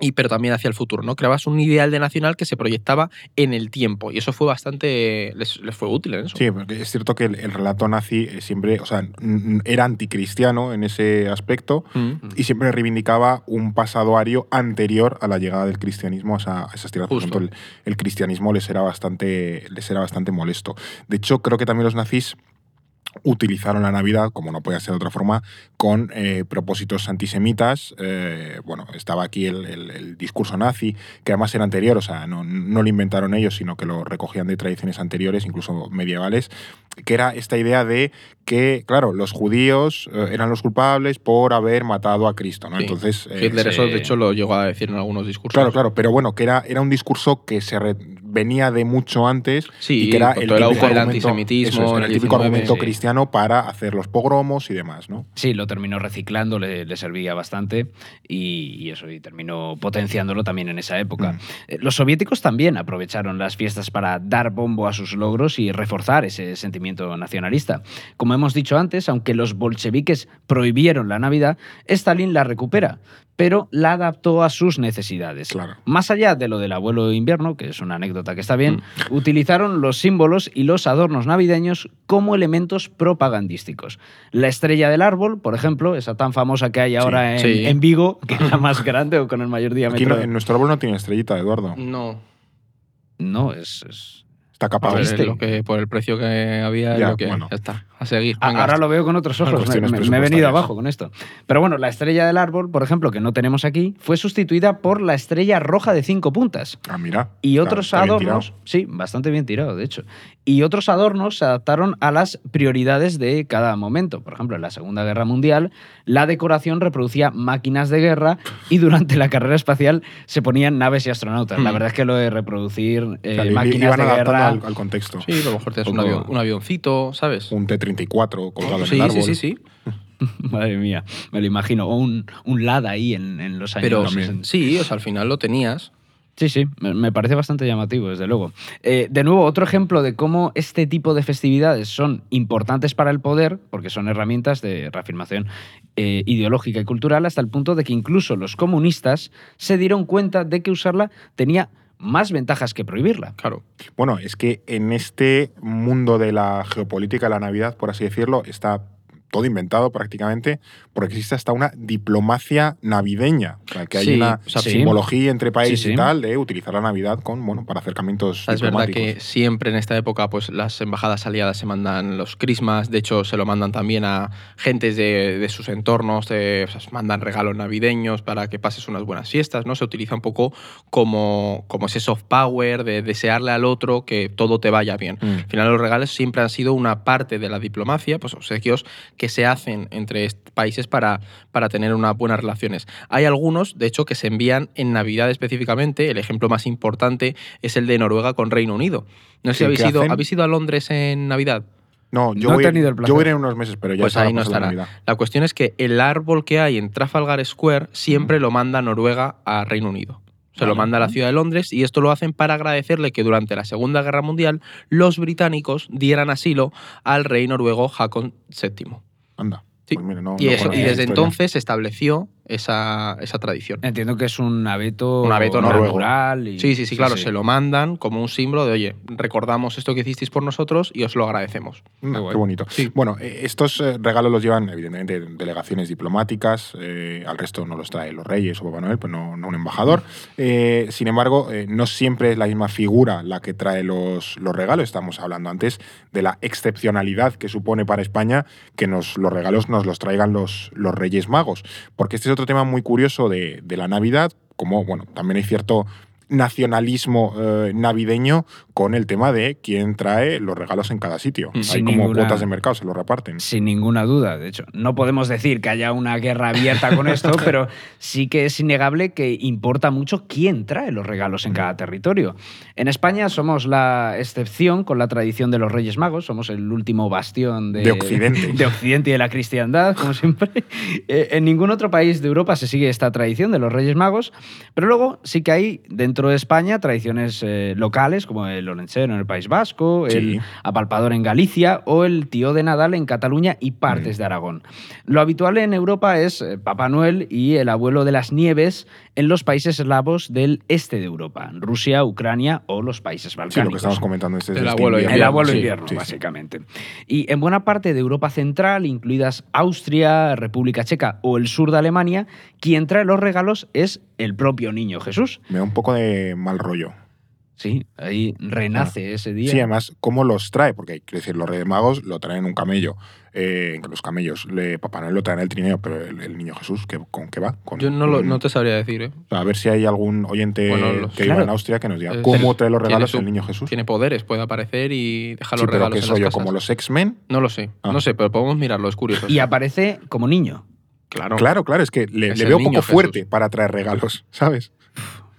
C: y, pero también hacia el futuro, ¿no? Creabas un ideal de nacional que se proyectaba en el tiempo y eso fue bastante, les, les fue útil en eso.
A: Sí, porque es cierto que el, el relato nazi eh, siempre, o sea, era anticristiano en ese aspecto
C: Mm.
A: y siempre reivindicaba un pasado ario anterior a la llegada del cristianismo a, esa- a esas tierras. Por el, el cristianismo les era, bastante, les era bastante molesto. De hecho, creo que también los nazis utilizaron la Navidad, como no podía ser de otra forma, con eh, propósitos antisemitas. Eh, bueno, estaba aquí el, el- el discurso nazi, que además era anterior, o sea, no, no lo inventaron ellos, sino que lo recogían de tradiciones anteriores, incluso medievales, que era esta idea de que, claro, los judíos eh, eran los culpables por haber matado a Cristo, ¿no?
C: Sí.
A: Entonces...
C: Hitler eso, de hecho, lo llegó a decir en algunos discursos.
A: Claro, claro, pero bueno, que era, era un discurso que se re- venía de mucho antes
C: Sí,
A: y que era el
C: el
A: típico,
C: del
A: argumento,
C: antisemitismo
A: eso el
C: el
A: típico
C: 19,
A: argumento
D: sí.
A: cristiano para hacer los pogromos y demás, ¿no?
D: Sí, lo terminó reciclando, le, le servía bastante y, y eso, y terminó potenciándolo también en esa época.
A: Mm.
D: Eh, Los soviéticos también aprovecharon las fiestas para dar bombo a sus logros y reforzar ese sentimiento nacionalista. Como hemos dicho antes, aunque los bolcheviques prohibieron la Navidad, Stalin la recupera, pero la adaptó a sus necesidades.
A: Claro.
D: Más allá de lo del abuelo de invierno, que es una anécdota que está bien,
A: Mm.
D: utilizaron los símbolos y los adornos navideños como elementos propagandísticos. La estrella del árbol, por ejemplo, esa tan famosa que hay ahora en,
C: sí.
D: en Vigo, que es la más grande o con el mayor
A: Aquí
D: diámetro.
A: no- en nuestro árbol no tiene estrellita, Eduardo.
C: No.
D: No, es. es-
A: Está
C: ver,
D: ¿Viste?
C: lo que, por el precio que había,
A: Ya,
C: lo que hay.
A: bueno.
C: ya está. A seguir.
D: Ah,
C: venga.
D: Ahora lo veo con otros ojos. Me,
A: cuestiones
D: me- me he venido abajo con esto. Pero bueno, la estrella del árbol, por ejemplo, que no tenemos aquí, fue sustituida por la estrella roja de cinco puntas.
A: Ah, mira.
D: Y otros
A: está
D: adornos, sí, bastante bien tirado, de hecho. Y otros adornos se adaptaron a las prioridades de cada momento. Por ejemplo, en la Segunda Guerra Mundial, la decoración reproducía máquinas de guerra y durante la carrera espacial se ponían naves y astronautas. La
C: Hmm.
D: verdad es que lo de reproducir eh, máquinas
A: iban
D: de guerra.
A: Al, al contexto.
C: Sí, a lo mejor un,
D: Poco-
C: avión- un avioncito, ¿sabes?
A: Un T-34 colgado
C: sí,
A: en el árbol.
C: sí, sí, sí.
D: Madre mía, me lo imagino. O un, un LAD ahí en, en los años.
C: Pero
D: 60.
C: sí, o sea, al final lo tenías.
D: Sí, sí, me me parece bastante llamativo, desde luego. Eh, de nuevo, otro ejemplo de cómo este tipo de festividades son importantes para el poder, porque son herramientas de reafirmación eh, ideológica y cultural, hasta el punto de que incluso los comunistas se dieron cuenta de que usarla tenía más ventajas que prohibirla.
C: Claro.
A: Bueno, es que en este mundo de la geopolítica, la Navidad, por así decirlo, está todo inventado prácticamente, porque existe hasta una diplomacia navideña. O sea, que hay
C: Sí,
A: una
C: o sea,
D: sí.
A: simbología entre países
D: Sí,
A: y tal de utilizar la Navidad con, bueno, para acercamientos
C: Es verdad que siempre en esta época pues las embajadas aliadas se mandan los crismas, de hecho se lo mandan también a gentes de, de sus entornos, de- o sea, se mandan regalos navideños para que pases unas buenas fiestas, ¿no? Se utiliza un poco como, como ese soft power de desearle al otro que todo te vaya bien.
A: Mm.
C: Al final los regalos siempre han sido una parte de la diplomacia, pues obsequios que se hacen entre países para, para tener unas buenas relaciones. Hay algunos, de hecho, que se envían en Navidad específicamente. El ejemplo más importante es el de Noruega con Reino Unido. No sé si habéis
A: ¿qué
C: ido? ¿habéis ido a Londres en Navidad.
A: No, yo,
D: No he
A: voy,
D: tenido el placer.
A: yo voy a ir en unos meses, pero ya
C: Pues ahí no
A: la
C: estará.
A: Navidad.
C: La cuestión es que el árbol que hay en Trafalgar Square siempre lo manda Noruega a Reino Unido. Se lo manda a la ciudad de Londres y esto lo hacen para agradecerle que durante la Segunda Guerra Mundial los británicos dieran asilo al rey noruego Haakon VII.
A: Anda.
C: Sí.
A: Pues no-
C: Y,
A: no
C: eso- y desde entonces se estableció esa, esa tradición.
D: Entiendo que es un abeto,
C: Un abeto noruego.
D: natural. y-
C: Sí, sí, sí, claro, se lo mandan como un símbolo de, oye, recordamos esto que hicisteis por nosotros y os lo agradecemos.
A: Anda,
C: Qué
A: bonito.
C: Sí.
A: Bueno, eh, estos eh, regalos los llevan, evidentemente, delegaciones diplomáticas. eh, al resto no los trae los reyes o Papá Noel, pues no, no un embajador. Eh, sin embargo, eh, no siempre es la misma figura la que trae los, los regalos. Estamos hablando antes de la excepcionalidad que supone para España que nos, los regalos nos los traigan los, los reyes magos. Porque este es otro tema muy curioso de, de la Navidad, como, bueno, también hay cierto nacionalismo eh, navideño con el tema de quién trae los regalos en cada sitio. Hay como
D: ninguna-
A: cuotas de mercado, se lo reparten.
D: Sin ninguna duda. De hecho, no podemos decir que haya una guerra abierta con esto, pero sí que es innegable que importa mucho quién trae los regalos en cada territorio. En España somos la excepción con la tradición de los Reyes Magos, somos el último bastión de,
A: De Occidente.
D: de Occidente y de la cristiandad, como siempre. Eh, en ningún otro país de Europa se sigue esta tradición de los Reyes Magos, pero luego sí que hay dentro de España tradiciones eh, locales, como el el olenchero en el País Vasco,
A: Sí.
D: el apalpador en Galicia o el tío de Nadal en Cataluña y
A: Mm.
D: partes de Aragón. Lo habitual en Europa es eh, Papá Noel y el abuelo de las nieves en los países eslavos del este de Europa, Rusia, Ucrania o los países
A: Sí, lo
D: balcánicos.
A: que estamos comentando este,
C: El
A: este
C: abuelo
A: invierno.
D: El abuelo
C: Sí,
D: invierno,
A: sí, sí.
D: básicamente. Y en buena parte de Europa Central, incluidas Austria, República Checa o el sur de Alemania, quien trae los regalos es el propio niño Jesús.
A: Me da un poco de mal rollo.
D: Sí, ahí renace ese día.
A: Sí, además, ¿cómo los trae? Porque, quiero decir, los Reyes Magos lo traen en un camello. Eh, los camellos, le, Papá Noel lo trae en el trineo, pero el, el niño Jesús, ¿qué- ¿con qué va? Con-
C: Yo no, lo- no te sabría decir, ¿eh?
A: A ver si hay algún oyente
C: Bueno, los-
A: que viva
D: claro.
A: en Austria que nos diga cómo trae los
C: tiene
A: regalos
C: su-
A: el niño Jesús.
C: Tiene poderes, puede aparecer y dejar
A: Sí,
C: los
A: pero
C: regalos
A: ¿qué
C: en
A: soy yo? ¿Como los X-Men?
C: No lo sé,
A: Ah.
C: no sé, pero podemos mirarlo, es curioso.
D: Y aparece como niño.
C: claro,
A: Claro, claro, es que le,
C: Es
A: le
C: el
A: veo poco fuerte para traer regalos, ¿sabes?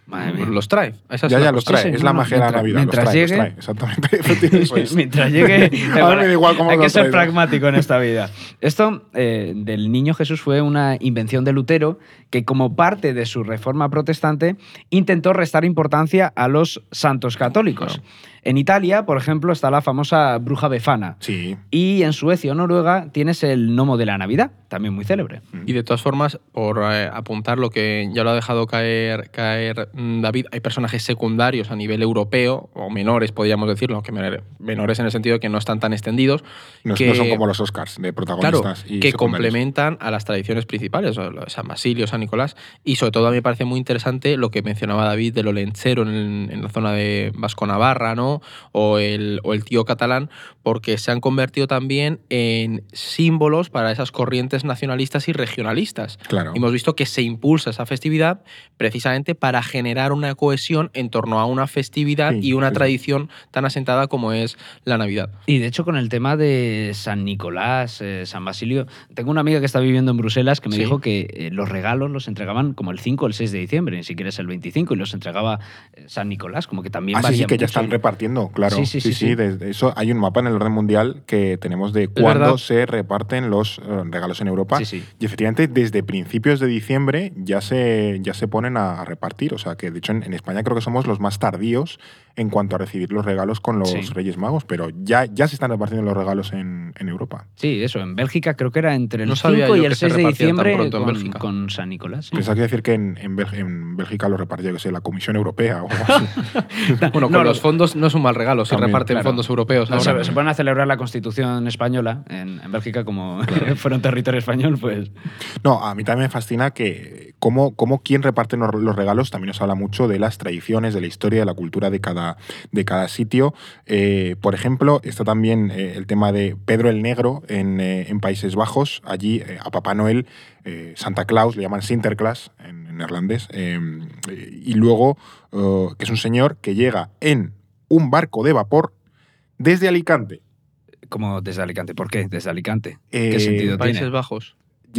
D: Madre mía.
C: los trae.
A: Ya,
C: la
A: ya los trae,
D: sí,
A: es la
D: no,
A: magia de la Navidad.
D: mientras
A: los trae,
D: llegue-
A: los trae, exactamente.
D: Mientras llegue.
A: A mí me da igual cómo
D: Hay que ser pragmático en esta vida. Esto eh, del niño Jesús fue una invención de Lutero que, como parte de su reforma protestante, intentó restar importancia a los santos católicos.
C: Claro.
D: En Italia, por ejemplo, está la famosa bruja befana.
A: Sí,
D: Y en Suecia o Noruega tienes el gnomo de la Navidad, también muy célebre.
C: Y de todas formas, por eh, apuntar lo que ya lo ha dejado caer, caer David, hay personajes secundarios a nivel europeo, o menores, podríamos decirlo, que menor- menores en el sentido de que no están tan extendidos,
A: no,
C: que,
A: no son como los Oscars de
C: claro,
A: protagonistas. y
C: que complementan a las tradiciones principales, de San Basilio, San Nicolás, y sobre todo a mí me parece muy interesante lo que mencionaba David del olenchero en, en la zona de Vasco-Navarra, ¿no? O el, o el tío catalán, porque se han convertido también en símbolos para esas corrientes nacionalistas y regionalistas.
A: Claro.
C: Hemos visto que se impulsa esa festividad precisamente para generar una cohesión en torno a una festividad
A: Sí,
C: y una
A: sí,
C: tradición tan asentada como es la Navidad.
D: Y de hecho, con el tema de San Nicolás, eh, San Basilio, tengo una amiga que está viviendo en Bruselas que me
C: Sí.
D: dijo que eh, los regalos los entregaban como el 5 o el 6 de diciembre, ni siquiera es el 25, y los entregaba eh, San Nicolás, como que también
A: Ah, sí, que ya están repartiendo, claro.
D: Sí, sí, sí, sí.
A: desde eso hay un mapa en el orden mundial que tenemos de cuándo se reparten los eh, regalos en Europa.
D: Sí, sí.
A: Y efectivamente, desde principios de diciembre ya se, ya se ponen a, a repartir. O sea que, de hecho, en, en España creo que somos los más tardíos en cuanto a recibir los regalos con los
D: Sí.
A: Reyes Magos, pero ya, ya se están repartiendo los regalos en, en Europa.
D: Sí, eso, en Bélgica creo que era entre el
C: No sabía
D: 5 y el
C: que se
D: 6 de diciembre con, con San Nicolás. sí.
A: Pensaba que decir que en, en, Bélgica, en Bélgica lo repartió, yo que sé, la Comisión Europea o algo así.
C: Bueno, con
D: No,
C: los fondos no es un mal regalo, se
A: También,
C: reparten
D: claro.
C: fondos europeos.
D: No,
C: ahora.
D: se, se ponen a celebrar la Constitución española en, en Bélgica como fueron territorio español, pues
A: No, a mí también me fascina que cómo, cómo quien reparte los los regalos también nos habla mucho de las tradiciones, de la historia, de la cultura de cada, de cada sitio. Eh, por ejemplo, está también eh, el tema de Pedro el Negro en, eh, en Países Bajos. Allí eh, a Papá Noel, eh, Santa Claus, le llaman Sinterklaas en, en neerlandés. eh, y luego, eh, que es un señor que llega en un barco de vapor desde Alicante.
D: como desde Alicante. ¿Por qué? Desde Alicante.
A: Eh,
D: ¿Qué sentido
C: Países
D: tiene?
C: Bajos.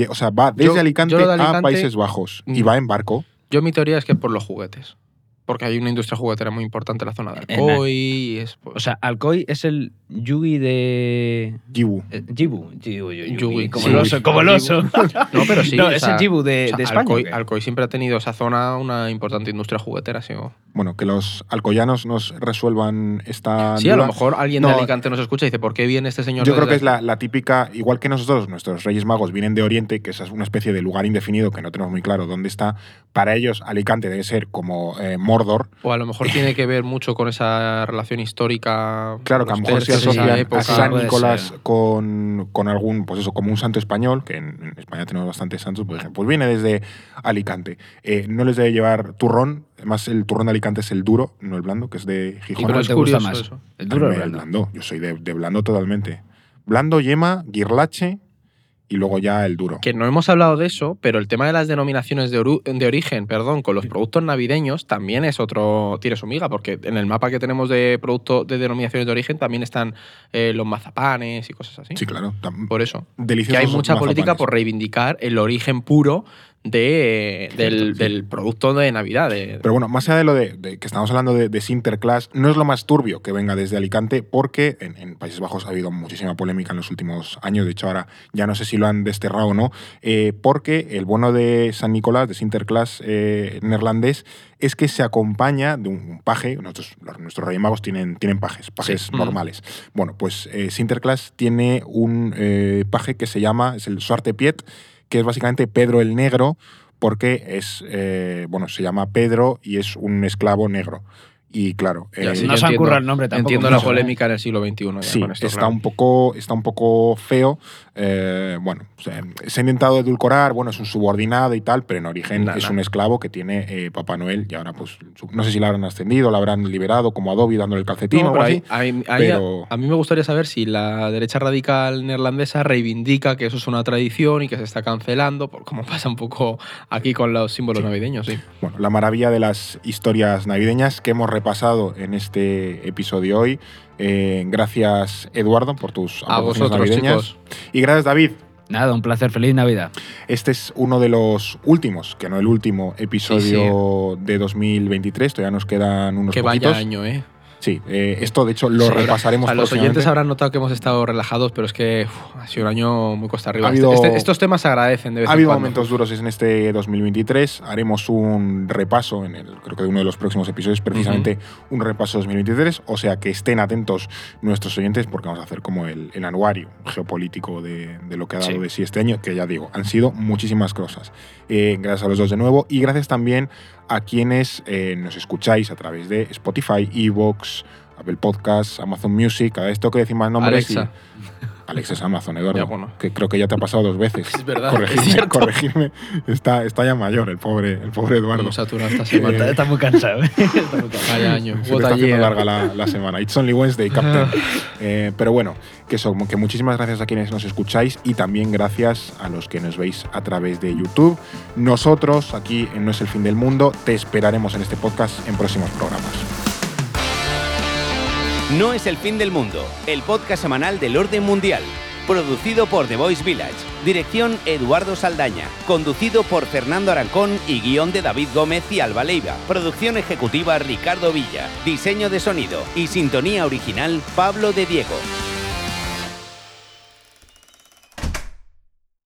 A: O sea, va desde
C: Yo-
A: Alicante,
C: yo de
A: a
C: Alicante-
A: Países Bajos y
C: Mm.
A: va en barco.
C: Yo mi teoría es que por los juguetes. Porque hay una industria juguetera muy importante en la zona de Alcoy. y es, pues,
D: O sea, Alcoy es el Yugi de.
A: Yibu.
D: eh, Jibu. Jibu, Yugi,
C: Yugi,
D: Como
C: sí.
D: el oso. Como el oso.
C: no, pero sí.
D: no,
C: o
D: es el Jibu de,
C: o sea,
D: de España.
C: Alcoy. Alcoy siempre ha tenido esa zona una importante industria juguetera. Sí,
A: Bueno, que los alcoyanos nos resuelvan esta.
C: Sí, a lo mejor alguien
A: No,
C: de Alicante nos escucha y dice, ¿por qué viene este señor?
A: Yo creo que es la,
C: aquí?".
A: la típica, igual que nosotros, nuestros Reyes Magos vienen de Oriente, que es una especie de lugar indefinido que no tenemos muy claro dónde está. Para ellos, Alicante debe ser como eh, Mordor.
C: O a lo mejor tiene que ver mucho con esa relación histórica.
A: Claro, que a lo mejor se asocian a. San Nicolás con, con algún, pues eso, como un santo español, que en, en España tenemos bastantes santos, por ejemplo, pues viene desde Alicante. Eh, no les debe llevar turrón, además el turrón de Alicante es el duro, no el blando, que es de
D: ¿Y
A: Gijón.
D: cuál
C: es
D: te gusta más?
C: eso.
D: ¿El duro o el
A: el
D: blando?
A: blando. Yo soy de, de blando totalmente. Blando, yema, guirlache y luego ya el duro.
C: Que no hemos hablado de eso, pero el tema de las denominaciones de, oru- de origen, perdón, con los productos navideños también es otro, tiene su miga, porque en el mapa que tenemos de producto de denominaciones de origen también están eh, los mazapanes y cosas así.
A: Sí, claro.
C: Por eso. Que
A: Deliciosos
C: hay mucha política por reivindicar el origen puro de, del, del producto de Navidad. de-
A: Pero bueno, más allá de lo de, de que estamos hablando de, Sinterklaas, no es lo más turbio que venga desde Alicante, porque en, en Países Bajos ha habido muchísima polémica en los últimos años. De hecho, ahora ya no sé si lo han desterrado o no, eh, porque el bono de San Nicolás, de Sinterklaas eh, neerlandés, es que se acompaña de un paje. Nosotros, nuestros Reyes Magos tienen, tienen pajes, pajes
C: Sí.
A: normales. Bueno, pues eh, Sinterklaas tiene un eh, paje que se llama, es el Zwarte Piet, que es básicamente Pedro el Negro, porque es, eh, bueno, se llama Pedro y es un esclavo negro. Y claro,
C: Ya,
A: eh,
D: no se han
C: entiendo-
D: currado el nombre tampoco
C: Entiendo la
D: mucho,
C: polémica en el siglo XXI. ya
A: sí,
C: con esto,
A: está,
C: claro.
A: un poco, está un poco feo. eh, bueno, se, se ha intentado edulcorar, bueno, es un subordinado y tal, pero en origen
C: Nah,
A: es
C: nah.
A: un esclavo que tiene eh, Papá Noel y ahora, pues, no sé si lo habrán ascendido, lo habrán liberado como Adobe dándole el calcetín
C: No,
A: o algo
C: pero
A: así.
C: a-
A: pero-
C: a, mí me gustaría saber si la derecha radical neerlandesa reivindica que eso es una tradición y que se está cancelando, por como pasa un poco aquí con los símbolos navideños. Sí.
A: Bueno, la maravilla de las historias navideñas que hemos repasado en este episodio hoy. Eh, gracias, Eduardo, por tus
C: A
A: aportaciones
C: vosotros,
A: navideñas.
C: chicos.
A: Y gracias, David.
D: Nada, un placer. Feliz Navidad.
A: Este es uno de los últimos, que no el último episodio de 2023. Todavía nos quedan unos
C: Que
A: poquitos.
C: vaya año, ¿eh?
A: Sí, eh, esto de hecho lo
C: Sí,
A: repasaremos
C: a los oyentes habrán notado que hemos estado relajados, pero es que uf, ha sido un año muy costa arriba.
A: Ha habido-
C: Este- este- estos temas se agradecen de vez
A: Ha
C: en
A: habido
C: cuando.
A: momentos duros en este 2023. Haremos un repaso en el, creo que de uno de los próximos episodios, precisamente un repaso 2023. O sea que estén atentos nuestros oyentes porque vamos a hacer como el, el anuario geopolítico de, de lo que ha dado
D: Sí.
A: de sí este año, que ya digo, han sido muchísimas cosas. Eh, gracias a los dos de nuevo y gracias también a quienes eh, nos escucháis a través de Spotify, Evox, Apple Podcasts, Amazon Music. Cada vez tengo que decir más nombres. y-
C: Alexa.
A: Alexa es Amazon, Eduardo.
C: Ya, bueno.
A: Que creo que ya te ha pasado dos veces.
C: Es verdad,
A: Corregirme,
C: es cierto.
A: corregirme. Está, está ya mayor el pobre, el pobre Eduardo.
C: Saturado esta semana.
D: Está, está muy cansado. ¿eh? Está muy cansado.
C: Vaya año.
A: Se está haciendo larga la, la semana. It's only Wednesday, Captain. Eh, pero bueno, que, eso, que muchísimas gracias a quienes nos escucháis y también gracias a los que nos veis a través de YouTube. Nosotros, aquí en No es el fin del mundo, te esperaremos en este podcast en próximos programas.
B: No es el fin del mundo, el podcast semanal del orden mundial. Producido por The Voice Village. Dirección Eduardo Saldaña. Conducido por Fernando Arancón y guion de David Gómez y Alba Leiva. Producción ejecutiva Ricardo Villa. Diseño de sonido y sintonía original Pablo de Diego.